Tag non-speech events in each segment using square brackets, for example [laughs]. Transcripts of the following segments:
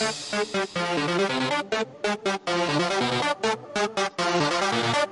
Thank you.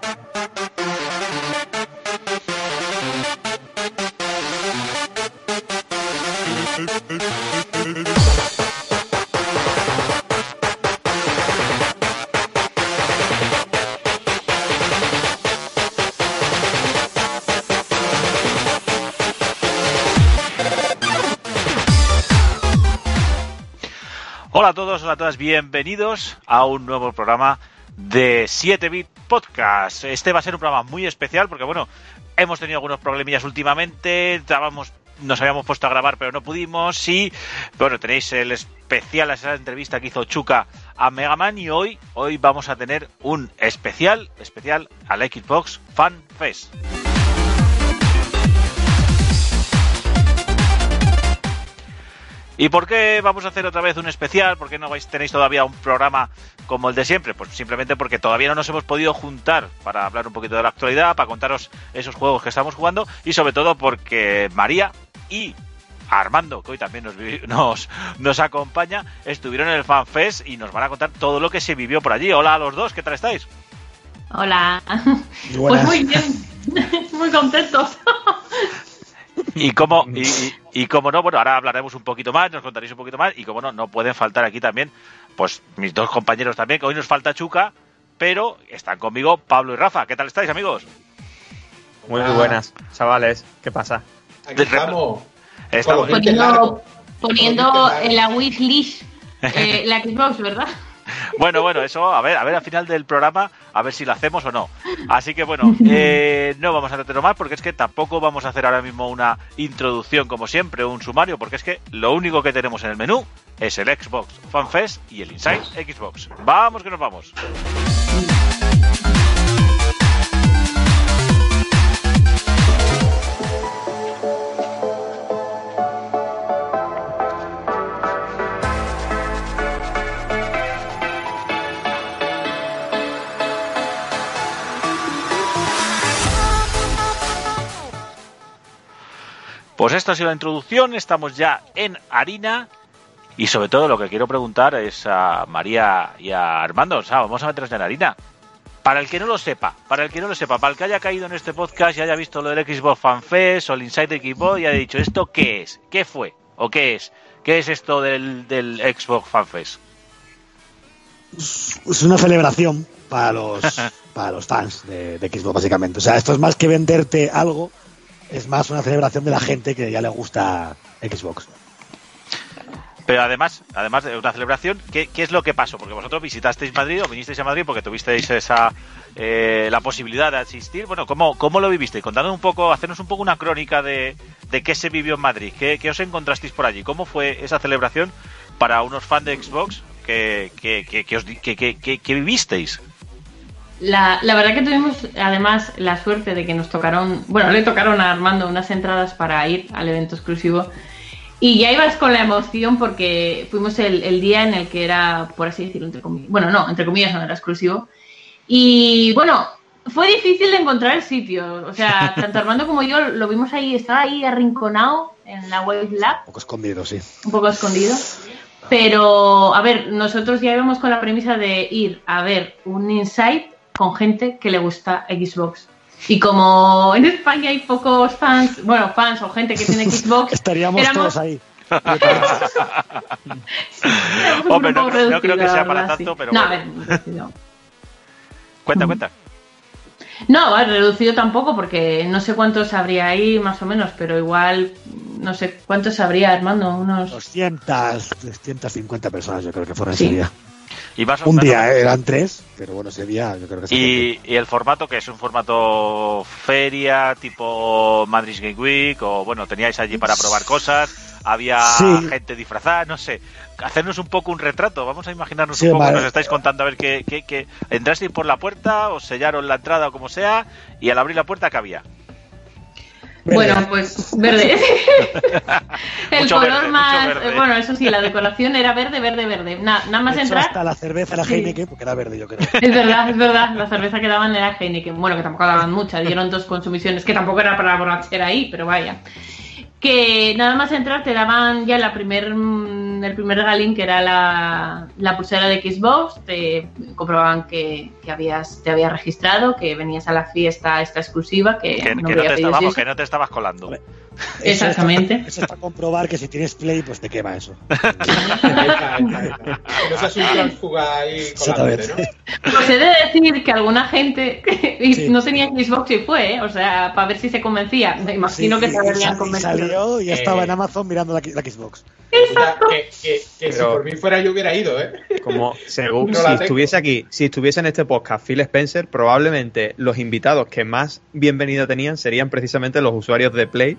Hola a todos, hola a todas, bienvenidos a un nuevo programa de 7-Bit Podcast. Este va a ser un programa muy especial porque, bueno, hemos tenido algunos problemillas últimamente, estábamos, nos habíamos puesto a grabar pero no pudimos y, bueno, tenéis el especial, esa entrevista que hizo Chuca a Mega Man y hoy, hoy vamos a tener un especial, especial al Xbox Fan Fest. ¿Y por qué vamos a hacer otra vez un especial? ¿Por qué no vais, tenéis todavía un programa como el de siempre? Pues simplemente porque todavía no nos hemos podido juntar para hablar un poquito de la actualidad, para contaros esos juegos que estamos jugando y sobre todo porque María y Armando, que hoy también nos, [laughs] nos, nos acompaña, estuvieron en el FanFest y nos van a contar todo lo que se vivió por allí. Hola a los dos, ¿qué tal estáis? Hola. Pues muy bien, [laughs] muy contentos. [laughs] [laughs] Y como, y, y, y, como no, bueno, ahora hablaremos un poquito más, nos contaréis un poquito más, y como no, no pueden faltar aquí también, pues mis dos compañeros también, que hoy nos falta Chuca, pero están conmigo Pablo y Rafa. ¿Qué tal estáis, amigos? Muy buenas, chavales. ¿Qué pasa? Aquí estamos. Estamos poniendo, poniendo en la wishlist eh, [laughs] la Xbox, ¿verdad? Bueno, bueno, eso, a ver, a ver al final del programa, a ver si lo hacemos o no. Así que bueno, [laughs] eh, no vamos a tratarlo más porque es que tampoco vamos a hacer ahora mismo una introducción como siempre, un sumario, porque es que lo único que tenemos en el menú es el Xbox Fan Fest y el Inside Xbox. Vamos que nos vamos. Pues esta ha sido la introducción, estamos ya en harina y sobre todo lo que quiero preguntar es a María y a Armando, o sea, vamos a meternos en harina. Para el que no lo sepa, para el que no lo sepa, para el que haya caído en este podcast y haya visto lo del Xbox Fan Fest o el Inside Xbox y haya dicho, ¿esto qué es? ¿Qué fue? ¿O qué es? ¿Qué es esto del, del Xbox Fan Fest? Es una celebración para los, [laughs] para los fans de, de Xbox, básicamente. O sea, esto es más que venderte algo, es más una celebración de la gente que ya le gusta Xbox. Pero además, además de una celebración, ¿qué, ¿qué, es lo que pasó? Porque vosotros visitasteis Madrid o vinisteis a Madrid porque tuvisteis esa eh, la posibilidad de asistir. Bueno, ¿cómo, cómo lo vivisteis? Contadnos un poco, hacernos un poco una crónica de, de qué se vivió en Madrid, qué, qué, os encontrasteis por allí, cómo fue esa celebración para unos fans de Xbox que, que, que, que vivisteis. La, la, verdad que tuvimos además la suerte de que nos tocaron, bueno, le tocaron a Armando unas entradas para ir al evento exclusivo y ya ibas con la emoción porque fuimos el, el día en el que era, por así decirlo, entre comillas, bueno, no, entre comillas no era exclusivo. Y bueno, fue difícil de encontrar el sitio, o sea, [laughs] tanto Armando como yo lo vimos ahí, estaba ahí arrinconado en la Wave Lab. Un poco escondido, sí. Un poco escondido. Pero, a ver, nosotros ya íbamos con la premisa de ir a ver un insight con gente que le gusta Xbox. Y como en España hay pocos fans, bueno, fans o gente que tiene [laughs] Xbox, estaríamos éramos... todos ahí. [laughs] Hombre, no, no, creo que sea para tanto, pero no, bueno. a ver, reducido. cuenta, cuenta. No, reducido tampoco, porque no sé cuántos habría ahí más o menos, pero igual, no sé cuántos habría, Armando, unos... 200, 250 personas yo creo que fueron sí. ese día. Y más un día ¿eh? eran tres, pero bueno, ese día yo creo que y, y, el formato que es un formato feria tipo Madrid Game Week o bueno, teníais allí para probar cosas, había sí. gente disfrazada, no sé, hacernos un poco un retrato, vamos a imaginarnos sí, un poco nos estáis contando a ver qué, qué, qué entrasteis por la puerta, os sellaron la entrada o como sea y al abrir la puerta ¿qué había? Bueno, pues verde. [laughs] el [laughs] mucho color verde, más. verde. Bueno, eso sí, la decoración era verde, verde, verde. Na, nada más hecho, entrar. Hasta la cerveza era Heineken, porque era verde, yo creo. [laughs] Es verdad, es verdad. La cerveza que daban era Heineken. Bueno, que tampoco daban mucha, dieron dos consumiciones, que tampoco era para borrachera ahí, pero vaya. Que nada más entrar te daban ya la primer daban el primer regalín, que era la, la pulsera de Xbox, te comprobaban que, que habías, te habías registrado, que venías a la fiesta esta exclusiva, que, Que, no que no, había te que no te estabas colando. Exactamente. Eso es, para, eso es para comprobar que si tienes play, pues te quema eso. [laughs] No seas un transfuga ahí colándote, ¿no? Exactamente. Pues he de decir que alguna gente [laughs] y Sí. no tenía Xbox y fue, ¿eh? o sea, para ver si se convencía. Me imagino Sí, que se habrían convencido. salió y ya estaba Eh. en Amazon mirando la, la Xbox. Escucha, que, que- que si por mí fuera yo hubiera ido, ¿eh? Como [laughs] según No si la estuviese aquí, si estuviese en este podcast Phil Spencer, probablemente los invitados que más bienvenido tenían serían precisamente los usuarios de Play,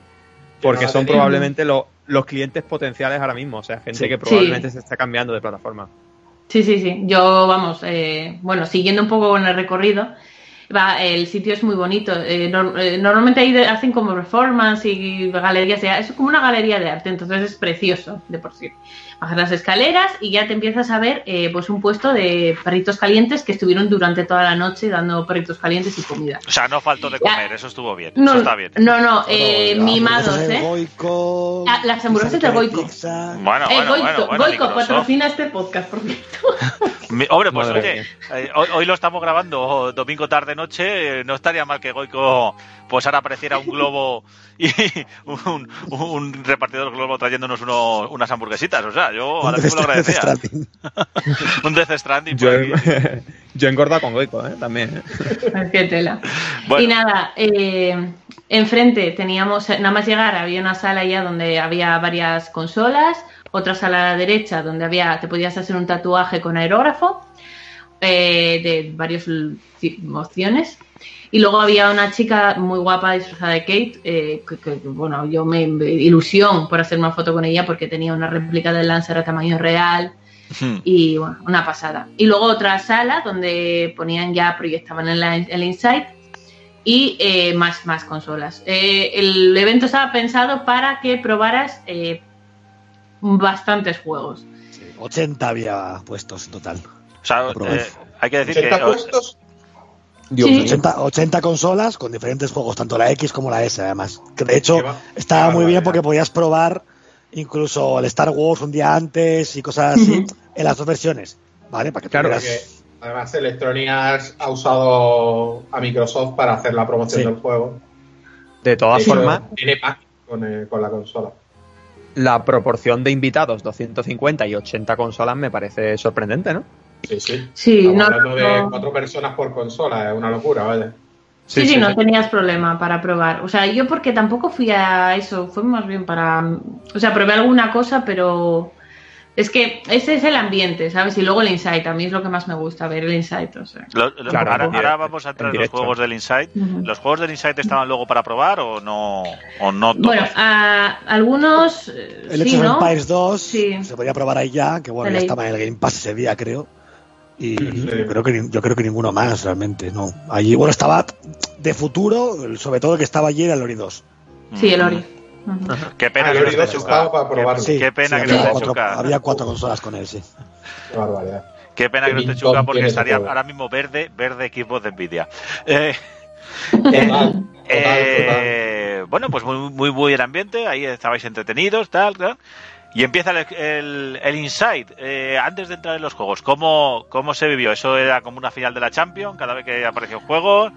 porque son probablemente los, los clientes potenciales ahora mismo, o sea, gente Sí. que probablemente se está cambiando de plataforma. Sí, sí, sí. Yo, vamos, eh, bueno, siguiendo un poco con el recorrido, va, el sitio es muy bonito. Eh, nor- eh, normalmente ahí de- hacen como performance y galerías de Es como una galería de arte, entonces es precioso de por sí. Bajas las escaleras y ya te empiezas a ver eh, pues un puesto de perritos calientes que estuvieron durante toda la noche dando perritos calientes y comida. O sea, no faltó de Ya. comer, eso estuvo bien. No, eso está bien. no, no, eh, mimados, ¿eh? Goico, Ah, las hamburguesas de Goico. pizza. Bueno, Eh, bueno, Goico, bueno, bueno, Goico, patrocina este podcast, por cierto. Mi- hombre, pues Madre oye, eh, hoy, hoy lo estamos grabando domingo tarde noche, eh, no estaría mal que Goico pues ahora apareciera un globo y [laughs] un, un repartidor globo trayéndonos uno- unas hamburguesitas, o sea, yo Un ahora mismo lo agradecía. Stranding. [laughs] un Death Stranding Yo, he- aquí. yo he engordado con Goico, ¿eh? También. ¿eh? Qué tela. Bueno. Y nada, eh, enfrente teníamos, nada más llegar, había una sala ya donde había varias consolas, otra sala a la derecha donde había, te podías hacer un tatuaje con aerógrafo eh, de varias opciones. Y luego había una chica muy guapa disfrazada de Kate, eh, que, que, bueno, yo me, me- ilusión por hacer una foto con ella porque tenía una réplica del Lancer a tamaño real y bueno, una pasada. Y luego otra sala donde ponían ya, proyectaban el, el Insight y eh, más, más consolas. Eh, el evento estaba pensado para que probaras eh, bastantes juegos. Sí, 80 había puestos en total. O sea, Aprovecho. eh, hay que decir que 80 puestos. Dios Sí. mío. 80, 80 consolas con diferentes juegos, tanto la X como la S, además. Que de hecho estaba muy bien porque podías probar incluso el Star Wars un día antes y cosas así en las dos versiones. ¿Vale? Para que Claro, tuvieras- Porque además Electronic Arts ha usado a Microsoft para hacer la promoción Sí. del juego. De todas formas, Tiene pack con, eh, con la consola. la proporción de invitados, 250 y 80 consolas, me parece sorprendente, ¿no? Sí, sí. Sí, Estamos no, hablando de no- cuatro personas por consola, es una locura, vaya. Sí, sí, no tenías problema para probar. O sea, yo porque tampoco fui a eso, fue más bien para... O sea, probé alguna cosa, pero es que ese es el ambiente, ¿sabes? Y luego el Insight, a mí es lo que más me gusta, ver el Insight, o sea. Lo- lo- Claro, ahora, vamos a entrar en los juegos del Insight. ¿Los juegos del Insight estaban luego para probar o no? O no todos? Bueno, a algunos eh, El sí, Age of ¿no? Empires 2 Sí. se podía probar ahí ya, que bueno, ya estaba en el Game Pass ese día, creo. Y Sí. yo, creo que, yo creo que ninguno más, realmente, no. Allí, bueno, estaba de futuro, sobre todo el que estaba allí era el Ori 2. Sí, el. Ori. Qué pena Ah, que el no esté 2 Chuka. estaba para Qué- probarlo. Sí, Qué pena sí, que no había, esté cuatro, Chuka. había cuatro consolas con él, sí. Qué barbaridad. Qué pena que no esté Chuka porque estaría ahora mismo verde, verde equipo de Nvidia. Eh, Total, total, eh, bueno, pues muy, muy buen ambiente, ahí estabais entretenidos, tal, tal. Y empieza el, el, el Inside. Eh, antes de entrar en los juegos, ¿cómo, ¿cómo se vivió? ¿Eso era como una final de la Champions cada vez que apareció un juego?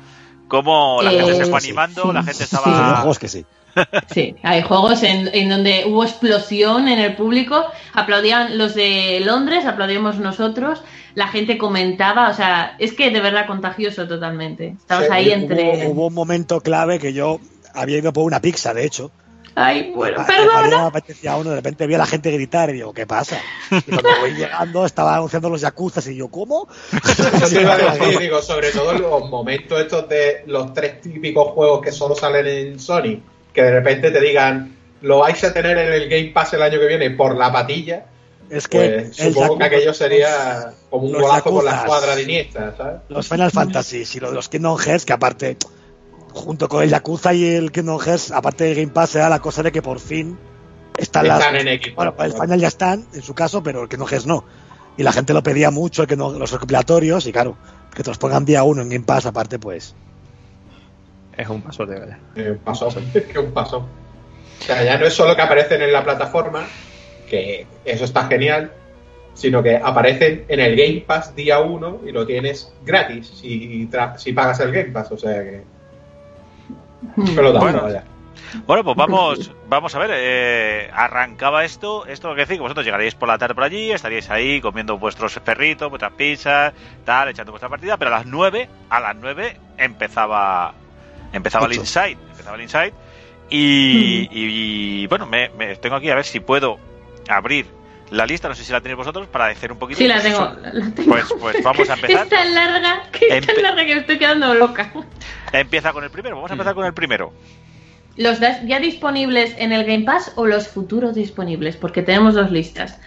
¿Cómo la Eh, gente se fue sí, animando? sí, la gente sí. Había estaba... juegos que sí. [laughs] Sí, hay juegos en, en donde hubo explosión en el público, aplaudían los de Londres, aplaudíamos nosotros, la gente comentaba, o sea, es que de verdad contagioso totalmente. Estabas Sí, ahí hubo- entre... Hubo, hubo un momento clave que yo había ido por una pizza, de hecho. Ay, bueno, A- perdona. a- me apetecía uno, de repente vi a la gente gritar y digo, ¿qué pasa? Y cuando [laughs] voy llegando estaba anunciando los yakuzas y yo, ¿cómo? Eso te iba a decir, [laughs] digo, sobre todo los momentos estos de los tres típicos juegos que solo salen en Sony, que de repente te digan, lo vais a tener en el Game Pass el año que viene por la patilla, Es que pues el supongo que aquello sería como un los golazo por la escuadra de Iniesta, ¿sabes? los Final Fantasy y lo de los Kingdom Hearts, que aparte, junto con el Yakuza y el Kingdom Hearts, aparte del Game Pass, era la cosa de que por fin están las. Están en Xbox. Bueno, pues el Final ya están, en su caso, pero el Kingdom Hearts no. Y la gente lo pedía mucho, el que no, los recopilatorios, y claro, que te los pongan día uno en Game Pass, aparte, pues. Es un paso de verdad. Eh, pasó, [laughs] que un paso. O sea, ya no es solo que aparecen en la plataforma, que eso está genial, sino que aparecen en el Game Pass día 1 y lo tienes gratis si, tra- si pagas el Game Pass, o sea que... [laughs] Pelotazo, Bueno. vaya. Bueno, pues vamos, vamos a ver. eh, arrancaba esto, esto lo que decir, que vosotros llegaríais por la tarde por allí, estaríais ahí comiendo vuestros perritos, vuestras pizzas, tal, echando vuestra partida, pero a las 9, a las 9 empezaba empezaba el. Inside, empezaba el Inside y, y, bueno, me, me- tengo aquí a ver si puedo abrir la lista, no sé si la tenéis vosotros para decir un poquito. Sí, la pues, tengo. eso. la tengo. Pues, pues vamos a empezar. [laughs] Es tan larga, que es tan larga que me estoy quedando loca. Empieza con el primero, vamos a empezar con el primero. ¿Los ya disponibles en el Game Pass o los futuros disponibles? Porque tenemos dos listas.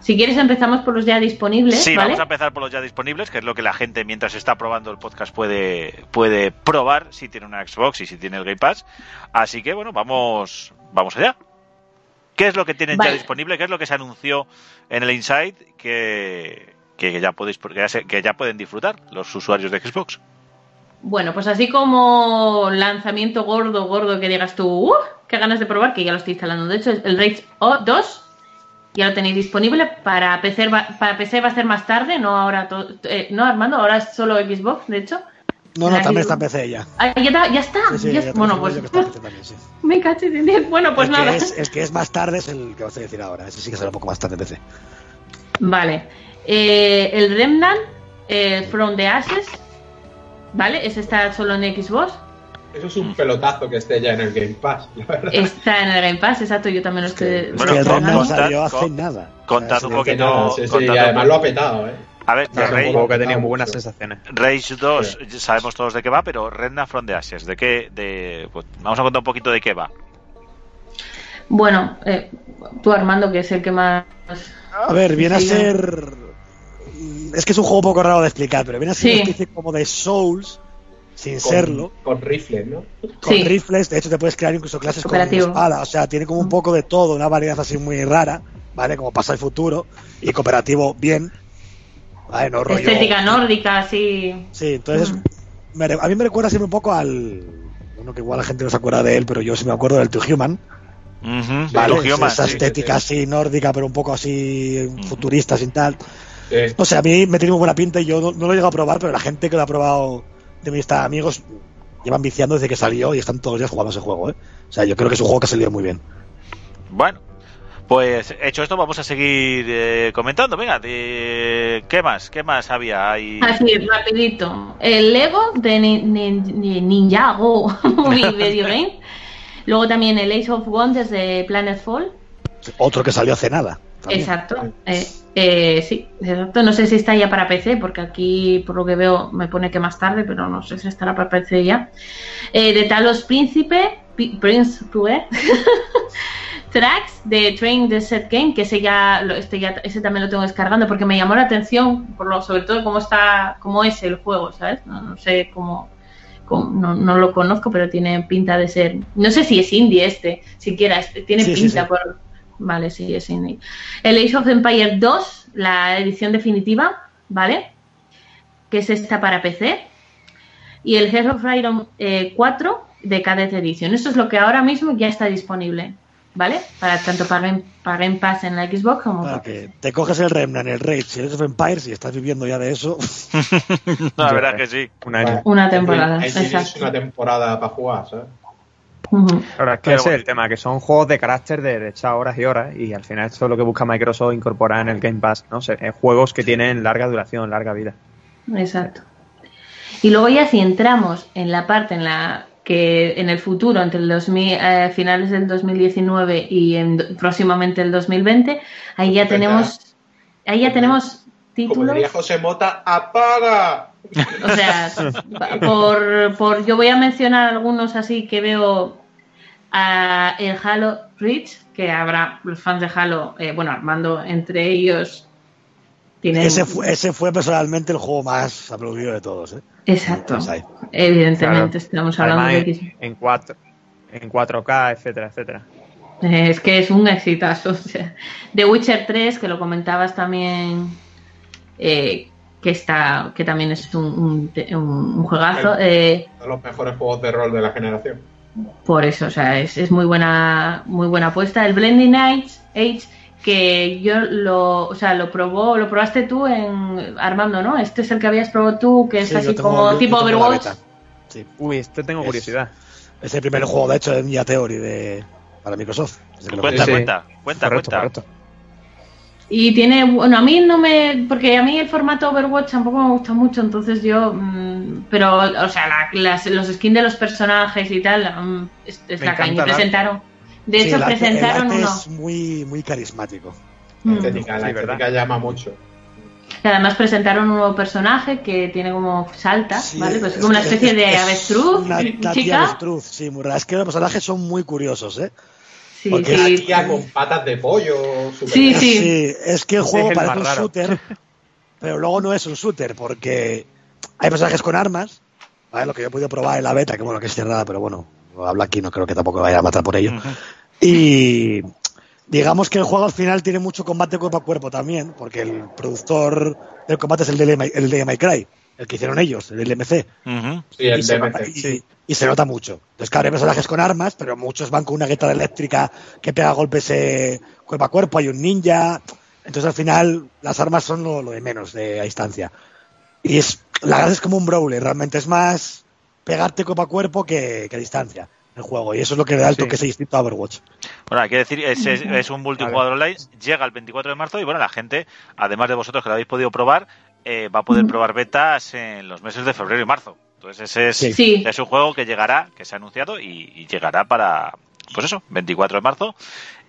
Si quieres empezamos por los ya disponibles, Sí, ¿vale? vamos a empezar por los ya disponibles, que es lo que la gente mientras está probando el podcast puede, puede probar si tiene una Xbox y si tiene el Game Pass. Así que bueno, vamos, vamos allá. ¿Qué es lo que tienen Vale. ya disponible? ¿Qué es lo que se anunció en el Inside que, que ya podéis que ya, se- que ya pueden disfrutar los usuarios de Xbox? Bueno, pues así como lanzamiento gordo, gordo que digas tú, ¡uh! ¡Qué ganas de probar! Que ya lo estoy instalando. De hecho, el Rage O 2 ya lo tenéis disponible. Para PC va, para PC va a ser más tarde, no ahora. to- eh, no, Armando, ahora es solo Xbox, de hecho. No, no, también está en PC ya. Ah, ya, está- ya está. Sí, sí, ya- ya te bueno, pues también, sí. [laughs] me caché diez. Bueno, pues el, nada. que es, el que es más tarde es el que vas a decir ahora. Ese sí que será un poco más tarde en PC. Vale. Eh, el Remnant eh, From the Ashes. ¿Vale? Ese está solo en Xbox. Eso es un pelotazo que esté ya en el Game Pass, la verdad. Está en el Game Pass, exacto. Yo también lo estoy. Es Bueno, que el con- Remnant contad- salió hace con- nada. contad un poquito. Nada, sí, sí, y además lo ha petado, ¿eh? A ver, de un juego que tenía mucho. muy buenas sensaciones. Rage 2 sabemos todos de qué va, pero Redna from the Ashes, ¿de qué? De, pues, vamos a contar un poquito de qué va. Bueno, eh, tú Armando, que es el que más. A ver, viene a Sí, ser. Es que es un juego un poco raro de explicar, pero viene a ser Sí. una especie como de Souls, sin Con, serlo, Con rifles, ¿no? con Sí. rifles. De hecho, te puedes crear incluso clases con Cooperativo. espada. O sea, tiene como un poco de todo, una variedad así muy rara, ¿vale? Como pasa el futuro. Y cooperativo, bien. ¿Vale? No rollo. Estética nórdica, así. Sí, entonces. Mm. a mí me recuerda siempre un poco al. Bueno, que igual la gente no se acuerda de él, pero yo sí me acuerdo del To Human. Ujú, ¿vale? Tokyo Man, Esa sí. estética sí. así nórdica, pero un poco así futurista, sin tal. Eh, No sé, a mí me tiene muy buena pinta y yo no, no lo he llegado a probar, pero la gente que lo ha probado de mis amigos llevan viciando desde que salió y están todos los días jugando ese juego, ¿eh? O sea, yo creo que es un juego que ha salido muy bien. Bueno, pues hecho esto, vamos a seguir eh, comentando. Venga, de- ¿qué más? ¿Qué más había ahí? Así, rapidito. El Lego de Ni- Ni- Ni- Ninjago Movie Video Game. [laughs] Luego también el Ace of Wonders de Planet Fall. Otro que salió hace nada. también. Exacto. Eh, eh, sí, exacto. No sé si está ya para PC, porque aquí, por lo que veo, me pone que más tarde, pero no sé si estará para PC ya. Eh, de Talos Príncipe, Pi- Príncipe, [laughs] Tracks de Train the Set Game, que ese ya, este ya, ese también lo tengo descargando porque me llamó la atención, por lo, sobre todo cómo está, cómo es el juego, ¿sabes? No, no sé cómo, cómo- no, no lo conozco, pero tiene pinta de ser, no sé si es indie este, siquiera, este, tiene Sí, pinta sí. por, vale, sí es indie. El Age of Empire 2, la edición definitiva, ¿vale? Que es esta para PC. Y el Heart of Iron eh, 4 de Cadet Edition. Esto es lo que ahora mismo ya está disponible, ¿vale? Para tanto para Game, para Game Pass en la Xbox como Para para que te coges el Remnant, el Raid, si eres of Empires y estás viviendo ya de eso. [laughs] La verdad que sí. Un año. Una temporada, Ahí tienes una temporada para jugar, ¿sabes? Ahora es que ese es el tema, que son juegos de carácter de, de echar horas y horas y al final esto es lo que busca Microsoft incorporar en el Game Pass, ¿no? sé, eh, juegos que tienen larga duración, larga vida. Exacto. Y luego ya si entramos en la parte en la que en el futuro, entre el 2000, eh, finales del 2019 y en, próximamente el 2020, ahí ya tenemos, ahí ya Como- tenemos Como títulos. diría José Mota, ¡apaga! O sea, por, por yo voy a mencionar algunos así que veo a el Halo Reach, que habrá los fans de Halo, eh, bueno, Armando entre ellos tienen Ese fue, ese fue personalmente el juego más aplaudido de todos, ¿eh? exacto. Evidentemente Claro. estamos hablando Además, de en, X. en, 4, en 4K, etcétera, etcétera. Es que es un exitazo. [laughs] o sea. The Witcher 3, que lo comentabas también, eh, que está, que también es un, un, juegazo. eh, de los mejores juegos de rol de la generación. por eso, o sea, es, es muy buena, muy buena apuesta. El Blending Age, Age, que yo lo, o sea, lo probó, lo probaste tú en Armando, ¿no? Este es el que habías probado tú, que es Sí, así tengo- como yo tipo Overwatch. Sí. Uy, este tengo Es- curiosidad. Es el primer juego, de hecho, de Ninja Theory de, para Microsoft. Lo Cuenta, Sí, cuenta, cuenta, correcto, cuenta. correcto. Y tiene, bueno, a mí no me, porque a mí el formato Overwatch tampoco me gusta mucho, entonces yo, mm, pero, o sea, la- las- los skins de los personajes y tal, mm, es, es Me la caña. encanta el Presentaron, de Sí, hecho el arte- presentaron el arte uno. es muy, muy carismático. Mm. La estética, la Sí, llama mucho. Y además presentaron un nuevo personaje que tiene como salta, Sí, ¿vale? Pues es- como una es- especie de es avestruz, Una, una chica. avestruz, sí, muy rara. Es que los personajes son muy curiosos, ¿eh? Sí, porque Una sí. tía con patas de pollo. Sí, grande. sí. es que el juego es el parece un raro. shooter, pero luego no es un shooter, porque hay personajes con armas, ¿vale? Lo que yo he podido probar en la beta, que bueno, que es cerrada, pero bueno, lo habla aquí, no creo que tampoco vaya a matar por ello. Ujú. Y digamos que el juego al final tiene mucho combate cuerpo a cuerpo también, porque el productor del combate es el de, el de My Cry, el que hicieron ellos, el LMC. Sí, el y, se nota, DMC. y- y se nota mucho. Entonces, claro, hay personajes con armas, pero muchos van con una guitarra eléctrica que pega golpes eh, cuerpo a cuerpo, hay un ninja. Entonces, al final, las armas son lo, lo de menos de a distancia. Y es, la verdad es como un brawler, realmente es más pegarte cuerpo a cuerpo que, que a distancia el juego. Y eso es lo que le da el Sí. toque ese distinto a Overwatch. Bueno, hay que decir, es, es, es un multijugador online, llega el 24 de marzo y bueno, la gente, además de vosotros que lo habéis podido probar, eh, va a poder probar betas en los meses de febrero y marzo. Entonces ese es, Sí. Sí. es un juego que llegará, que se ha anunciado y, y llegará para, pues eso, 24 de marzo.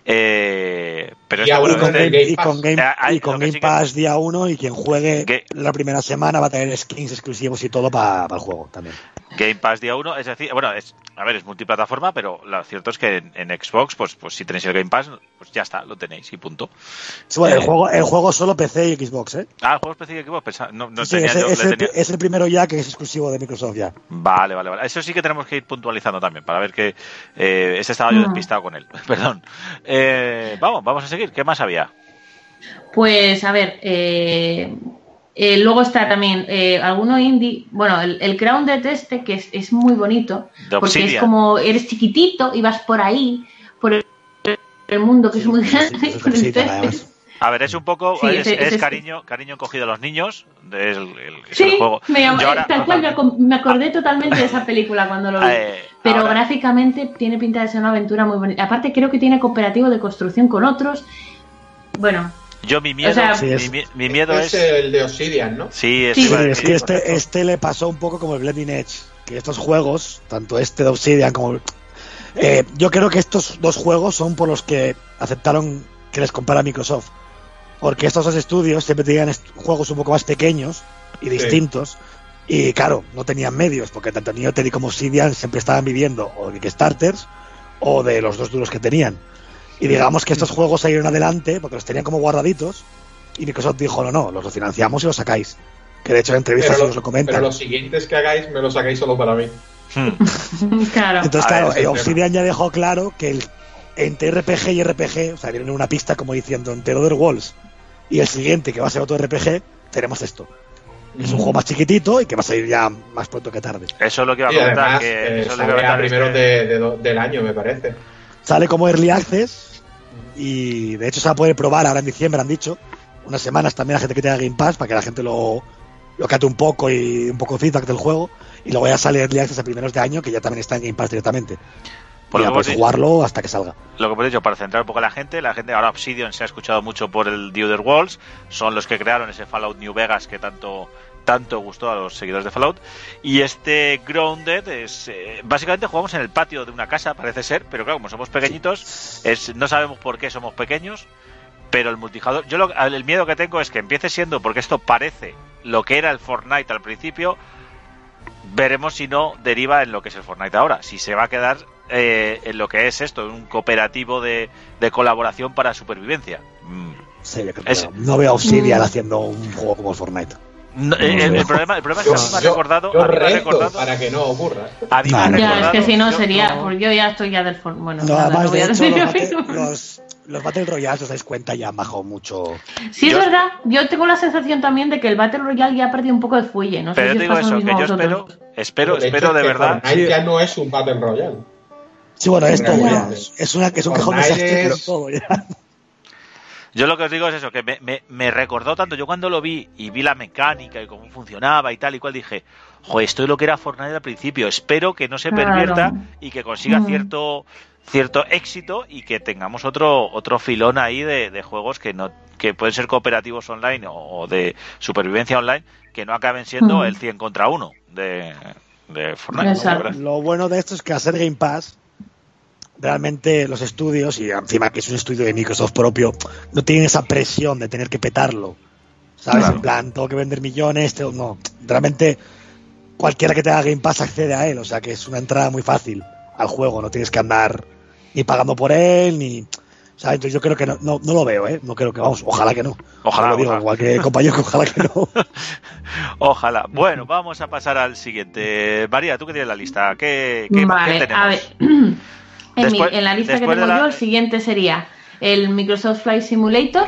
Eh, pero Y este, aún bueno, y con este- Game, y con Pass. Game- Eh, hay- y con Game sí que- Pass día 1 y quien juegue la primera semana va a tener skins exclusivos y todo para el juego también. Game Pass día 1, es decir, bueno, es, a ver, es multiplataforma, pero lo cierto es que en, en Xbox, pues, pues si tenéis el Game Pass, pues ya está, lo tenéis y punto. Sí, bueno, el Eh, juego, el juego solo PC y Xbox, ¿eh? Ah, el juego específico, pues, no, no Sí, tenía es, yo, es el, tenía- es el primero ya que es exclusivo de Microsoft ya. Vale, vale, vale. Eso sí que tenemos que ir puntualizando también para ver que eh, ese estaba yo despistado con él. [laughs] Perdón. Eh, vamos, vamos a seguir. ¿Qué más había? Pues a ver, eh, eh, luego está también eh, alguno indie, bueno, el, el Crown de este que es, es muy bonito, porque es como eres chiquitito y vas por ahí, por el, el mundo que es muy grande, sí, [laughs] sí. A ver, es un poco, Sí, es, ese- es ese- cariño, cariño cogido a los niños. Es el, Sí, el juego. me, llamó- Yo ahora- tal cual, me, acordé totalmente de esa [laughs] película cuando lo vi. eh, Pero ahora- gráficamente tiene pinta de ser una aventura muy bonita. Aparte creo que tiene cooperativo de construcción con otros. Bueno, yo mi miedo, o sea- Sí, es- mi, mi- mi miedo es es, el de Obsidian, ¿no? sí, Sí. Sí, es decir, que este, este le pasó un poco como el Blending Edge, que estos juegos, tanto este de Obsidian como... eh, yo creo que estos dos juegos son por los que aceptaron que les comprara Microsoft. Porque estos dos estudios siempre tenían est- juegos un poco más pequeños y distintos. Y claro, no tenían medios, porque tanto Niotel como Obsidian siempre estaban viviendo o de Kickstarters o de los dos duros que tenían. Y digamos que estos juegos salieron adelante porque los tenían como guardaditos y Microsoft dijo, no, no, los refinanciamos y los sacáis. Que de hecho en entrevistas Pero, nos lo comentan. pero los siguientes que hagáis me los sacáis solo para mí. Hmm. [laughs] claro. Entonces, claro, ver, Obsidian ya dejó claro que el, entre RPG y RPG, o sea, viene una pista como diciendo entre Other Walls y el siguiente, que va a ser otro RPG, tenemos esto. Es un juego más chiquitito y que va a salir ya más pronto que tarde. Eso es lo que iba a comentar. además, que eh, eso es lo que iba a comentar, que- de- de do- del año, me parece. Sale como Early Access y de hecho se va a poder probar ahora en diciembre, han dicho. Unas semanas también a gente que tenga Game Pass para que la gente lo, lo cate un poco y un poco feedback del juego. Y luego ya sale Early Access a primeros de año que ya también está en Game Pass directamente. Por ya puedes jugarlo hasta que salga. lo que hemos dicho, para centrar un poco a la gente, la gente ahora Obsidian se ha escuchado mucho por el The Other Walls, son los que crearon ese Fallout New Vegas que tanto tanto gustó a los seguidores de Fallout y este Grounded es eh, básicamente jugamos en el patio de una casa parece ser pero claro como somos pequeñitos es no sabemos por qué somos pequeños pero el multijugador yo lo- el miedo que tengo es que empiece siendo porque esto parece lo que era el Fortnite al principio veremos si no deriva en lo que es el Fortnite ahora. Si se va a quedar eh, en lo que es esto, un cooperativo de, de colaboración para supervivencia. Mm. Sí, yo creo que Es- no. No veo a Obsidian Mm. haciendo un juego como Fortnite. No, eh, el, el problema, el problema es que Yo, a mí me ha yo- recordado. yo a mí me ha recordado. para que no ocurra. a mí me ha No, no. Ya, es recordado- que si no yo- sería, no, porque yo ya estoy ya del bueno, No, nada, además, no voy de a hecho, decir los, los, los Battle Royale, si os dais cuenta, ya han bajado mucho. Sí, es Yo- verdad. Yo tengo la sensación también de que el Battle Royale ya ha perdido un poco de fuelle. No sé Pero yo si os digo eso, que yo espero, espero, De espero es de que verdad. Fortnite Sí. ya no es un Battle Royale. Sí, bueno, esto Realmente. ya es, una, es un cajón de Fortnite desastre es- todo ya. Yo lo que os digo es eso, que me, me, me recordó tanto. Yo cuando lo vi y vi la mecánica y cómo funcionaba y tal y cual, dije, joder, esto es lo que era Fortnite al principio. Espero que no se Claro. pervierta y que consiga Mm. cierto cierto éxito y que tengamos otro otro filón ahí de, de juegos que no que pueden ser cooperativos online o, o de supervivencia online que no acaben siendo Mm. el 100 contra 1 de, de Fortnite. Lo bueno de esto es que ser Game Pass, realmente los estudios, y encima que es un estudio de Microsoft propio, no tienen esa presión de tener que petarlo. ¿Sabes? Claro. En plan, tengo que vender millones, tengo- no. Realmente cualquiera que tenga Game Pass accede a él, o sea que es una entrada muy fácil al juego, no tienes que andar ni pagando por él, ni... ¿sabes? Entonces yo creo que no, no, no lo veo, ¿eh? No creo que, vamos, ojalá que no. Ojalá, Lo digo, ojalá. igual que [laughs] compañero, que ojalá que no. [laughs] Ojalá. Bueno, vamos a pasar al siguiente. María, tú que tienes la lista, ¿qué, qué, Vale, qué tenemos? a ver. [clears throat] en, mi- en la lista que de tengo la- yo, el siguiente sería el Microsoft Flight Simulator,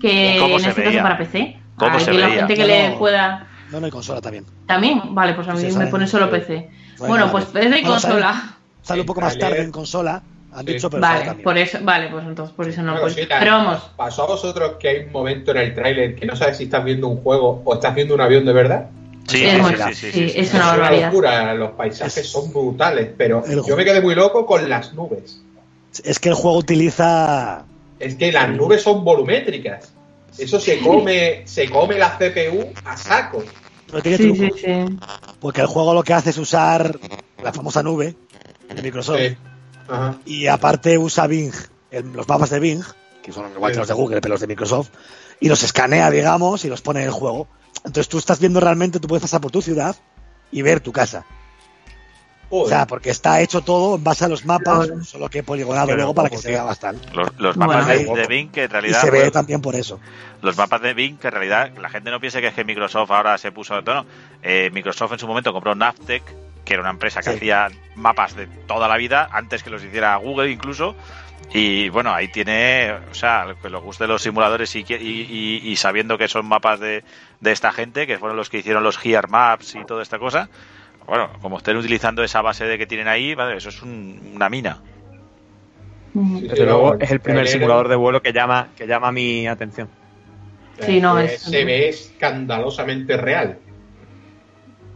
que ¿Cómo en este veía? caso para PC. ¿Cómo se que la gente que No, le no. pueda. No, no hay consola también. También, vale, pues a mí Sí, me sale- pone solo. PC. Bueno, pues vez. PC y Bueno, sale- consola. Sale un poco más tarde en consola, han Sí. dicho, pero Vale, también. por eso, vale, pues entonces por eso no. Pues- cosita, pero vamos, ¿Pasó a vosotros que hay un momento en el tráiler que no sabes si estás viendo un juego o estás viendo un avión de verdad? Sí, es sí, sí, sí, sí, sí, sí. es una barbaridad. locura, los paisajes Es- son brutales, pero El yo juego. me quedé muy loco con las nubes. Es que el juego utiliza. Es que las nubes son volumétricas. Eso se come, se come la CPU a saco. Pero tiene Sí, truco. sí, sí. Porque el juego lo que hace es usar la famosa nube de Microsoft. Sí. Ajá. Y aparte usa Bing, el- los mapas de Bing, que son igual que los de Google, pero los de Microsoft, y los escanea, digamos, y los pone en el juego. Entonces tú estás viendo realmente, tú puedes pasar por tu ciudad y ver tu casa. O sea, porque está hecho todo en base a los mapas, solo que poligonado luego para que se vea bastante. Los, los mapas Bueno, de, Bing que en Y realidad se ve pues, también por eso. los mapas de Bing que en realidad la gente no piense que es que Microsoft ahora se puso de tono. Eh, Microsoft en su momento compró Navtec, que era una empresa que Sí. hacía mapas de toda la vida, antes que los hiciera Google incluso. Y bueno, ahí tiene, o sea, que los guste los simuladores y, que- y, y- sabiendo que son mapas de, de esta gente, que fueron los que hicieron los Gear Maps y toda esta cosa. Bueno, como estén utilizando esa base de que tienen ahí, vale, eso es un- una mina. Sí, Desde luego es el primer simulador de vuelo que llama, que llama mi atención. Sí, no, Eh, es- Se ve escandalosamente real.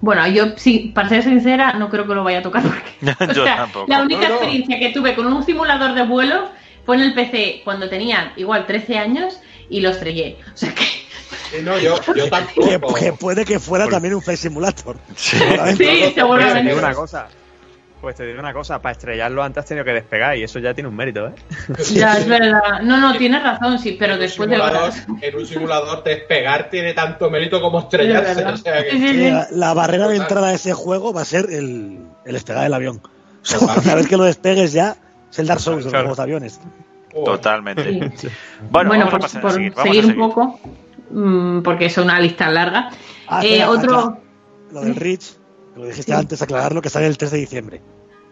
Bueno, yo sí, para ser sincera, no creo que lo vaya a tocar. Porque, [laughs] o Yo sea, tampoco. La única No, no. experiencia que tuve con un simulador de vuelo fue en el PC cuando tenía igual 13 años y lo estrellé. O sea que. Sí, no, yo, [laughs] tampoco. que puede que fuera también un Flight Simulator. Sí. Seguramente. Sí, seguramente. digo una cosa. Pues te digo una cosa, para estrellarlo antes has tenido que despegar y eso ya tiene un mérito, ¿eh? [laughs] Ya, es verdad. No, no, tienes razón, sí, pero En después de. En un simulador despegar tiene tanto mérito como estrellarse. Es verdad. o sea que- Sí, sí, Sí, sí. la, la barrera de entrada de ese juego va a ser el, el despegar del avión. O sea, una vez que lo despegues ya, es el Dark Souls de los Claro. juegos de aviones. Totalmente. Sí. Bueno, Bueno, vamos a por, pasar por a seguir. Vamos seguir a un poco, mm, porque es una lista larga. Ah, Eh, espera, otro. Lo del Rich, lo dijiste Sí. antes, aclararlo, que sale el 3 de diciembre.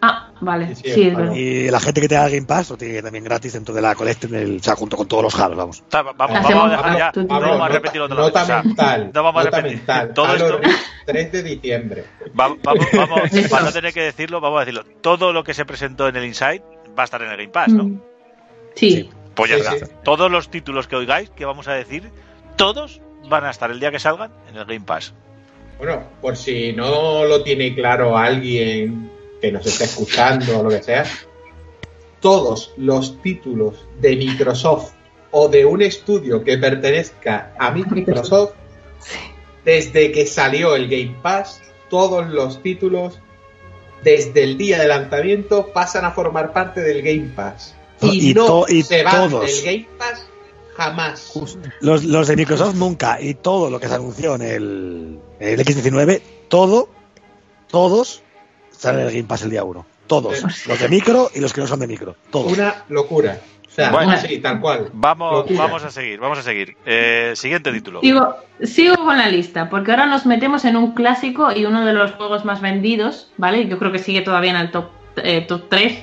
Ah, vale. Sí, sí, claro. verdad. Y la gente que tenga Game Pass lo tiene también gratis dentro de la Collection, del, o sea, junto con todos los Halos, vamos. Ta- Vamos, vamos Hacemos- a dejar ya. tú- tú- No Pablo, vamos a nota- repetir otra vez. o sea, no vamos a repetir. mental. Todo esto- Reach, 3 de diciembre. va- vamos, vamos, [laughs] para no tener que decirlo, vamos a decirlo. Todo lo que se presentó en el Inside va a estar en el Game Pass, ¿no? Mm. Sí. Pues ya Sí, está. sí. Todos los títulos que oigáis, que vamos a decir, todos van a estar el día que salgan en el Game Pass. Bueno, por si no lo tiene claro alguien que nos esté escuchando o lo que sea, todos los títulos de Microsoft o de un estudio que pertenezca a Microsoft, desde que salió el Game Pass, todos los títulos desde el día de lanzamiento pasan a formar parte del Game Pass. Y, Y no to- y se van todos. del Game Pass jamás. Los, los de Microsoft nunca, y todo lo que se anunció en el, en el X19, todo, todos salen en el Game Pass el día 1. Todos. Los de micro y los que no son de micro. Todos. Una locura. O sea, Bueno. así, tal cual. Vamos, Locura. vamos a seguir, vamos a seguir. Eh, siguiente título. Sigo, sigo con la lista, porque ahora nos metemos en un clásico y uno de los juegos más vendidos, ¿vale? Yo creo que sigue todavía en el top, eh, top 3.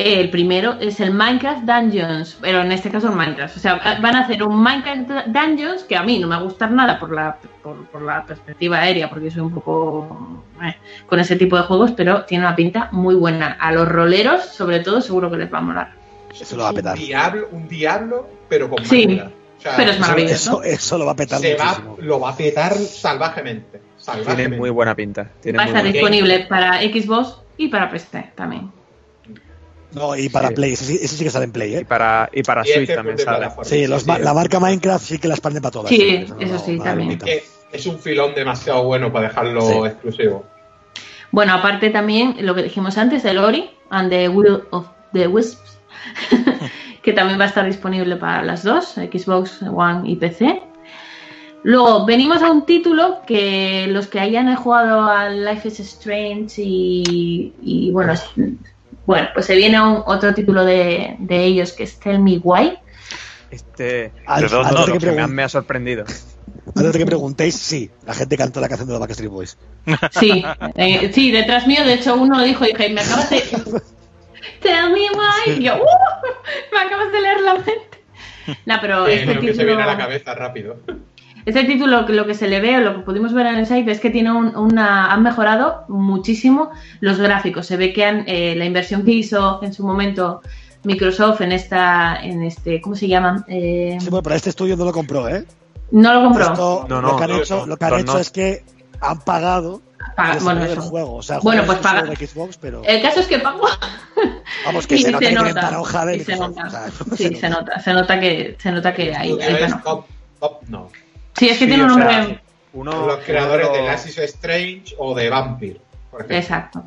Eh, el primero es el Minecraft Dungeons, pero en este caso el Minecraft. O sea, van a hacer un Minecraft Dungeons que a mí no me va a gustar nada por la, por, por la perspectiva aérea, porque soy un poco eh, con ese tipo de juegos, pero tiene una pinta muy buena. A los roleros, sobre todo, seguro que les va a molar. Eso lo va a petar. Un diablo, un diablo pero con Sí. O sea, pero es maravilloso. eso, eso lo va a petar se va, lo va a petar salvajemente. salvajemente. Tiene muy buena pinta. Tiene Va a estar buena- disponible para Xbox y para PC también. No, y para Sí. Play, ese, sí- ese sí que sale en Play, Y ¿eh? para, y para Y es Switch también sale. Sí, los, ma- sí. la marca Minecraft sí que la expanden para todas. Sí, eso sí, no también. Es un filón demasiado bueno para dejarlo Sí. exclusivo. Bueno, aparte también lo que dijimos antes, el Ori and the Will of the Wisps, [laughs] que también va a estar disponible para las dos, Xbox One y PC. Luego venimos a un título que los que hayan jugado a Life is Strange y, y, bueno, es- bueno, pues se viene un, otro título de, de ellos que es Tell Me Why. Este, todo de lo que me, ha- pregun- me ha sorprendido. Antes de que preguntéis, sí, la gente canta la canción de los Backstreet Boys. Sí, eh, sí, detrás mío, de hecho uno dijo, dije, me acabas de... [laughs] Tell me why. Y yo, "Uh, me acabas de leer la mente. [laughs] No, pero Eh, este lo que se título, viene a la cabeza rápido. Este título, lo que se le ve, o lo que pudimos ver en el site, es que tiene un- una, han mejorado muchísimo los gráficos. Se ve que han, eh, la inversión que hizo en su momento Microsoft en esta, en este, ¿cómo se llama? Eh, Sí, bueno, pero este estudio no lo compró, ¿eh? no lo compró. Esto, No, lo no, que han no, hecho, no, lo que han no, hecho es que han pagado Paga- bueno, juego. O sea, el Bueno, pues es paga. Xbox, pero El caso es que pagó. vamos, que [laughs] y se nota se nota, para hoja de y se Microsoft. nota. O sea, [laughs] Sí, se nota, se nota que, se nota que hay, hay no. Sí, es que Sí, tiene un o sea, nombre. Uno, los creadores de Life is Strange o de Vampire. por ejemplo. Exacto.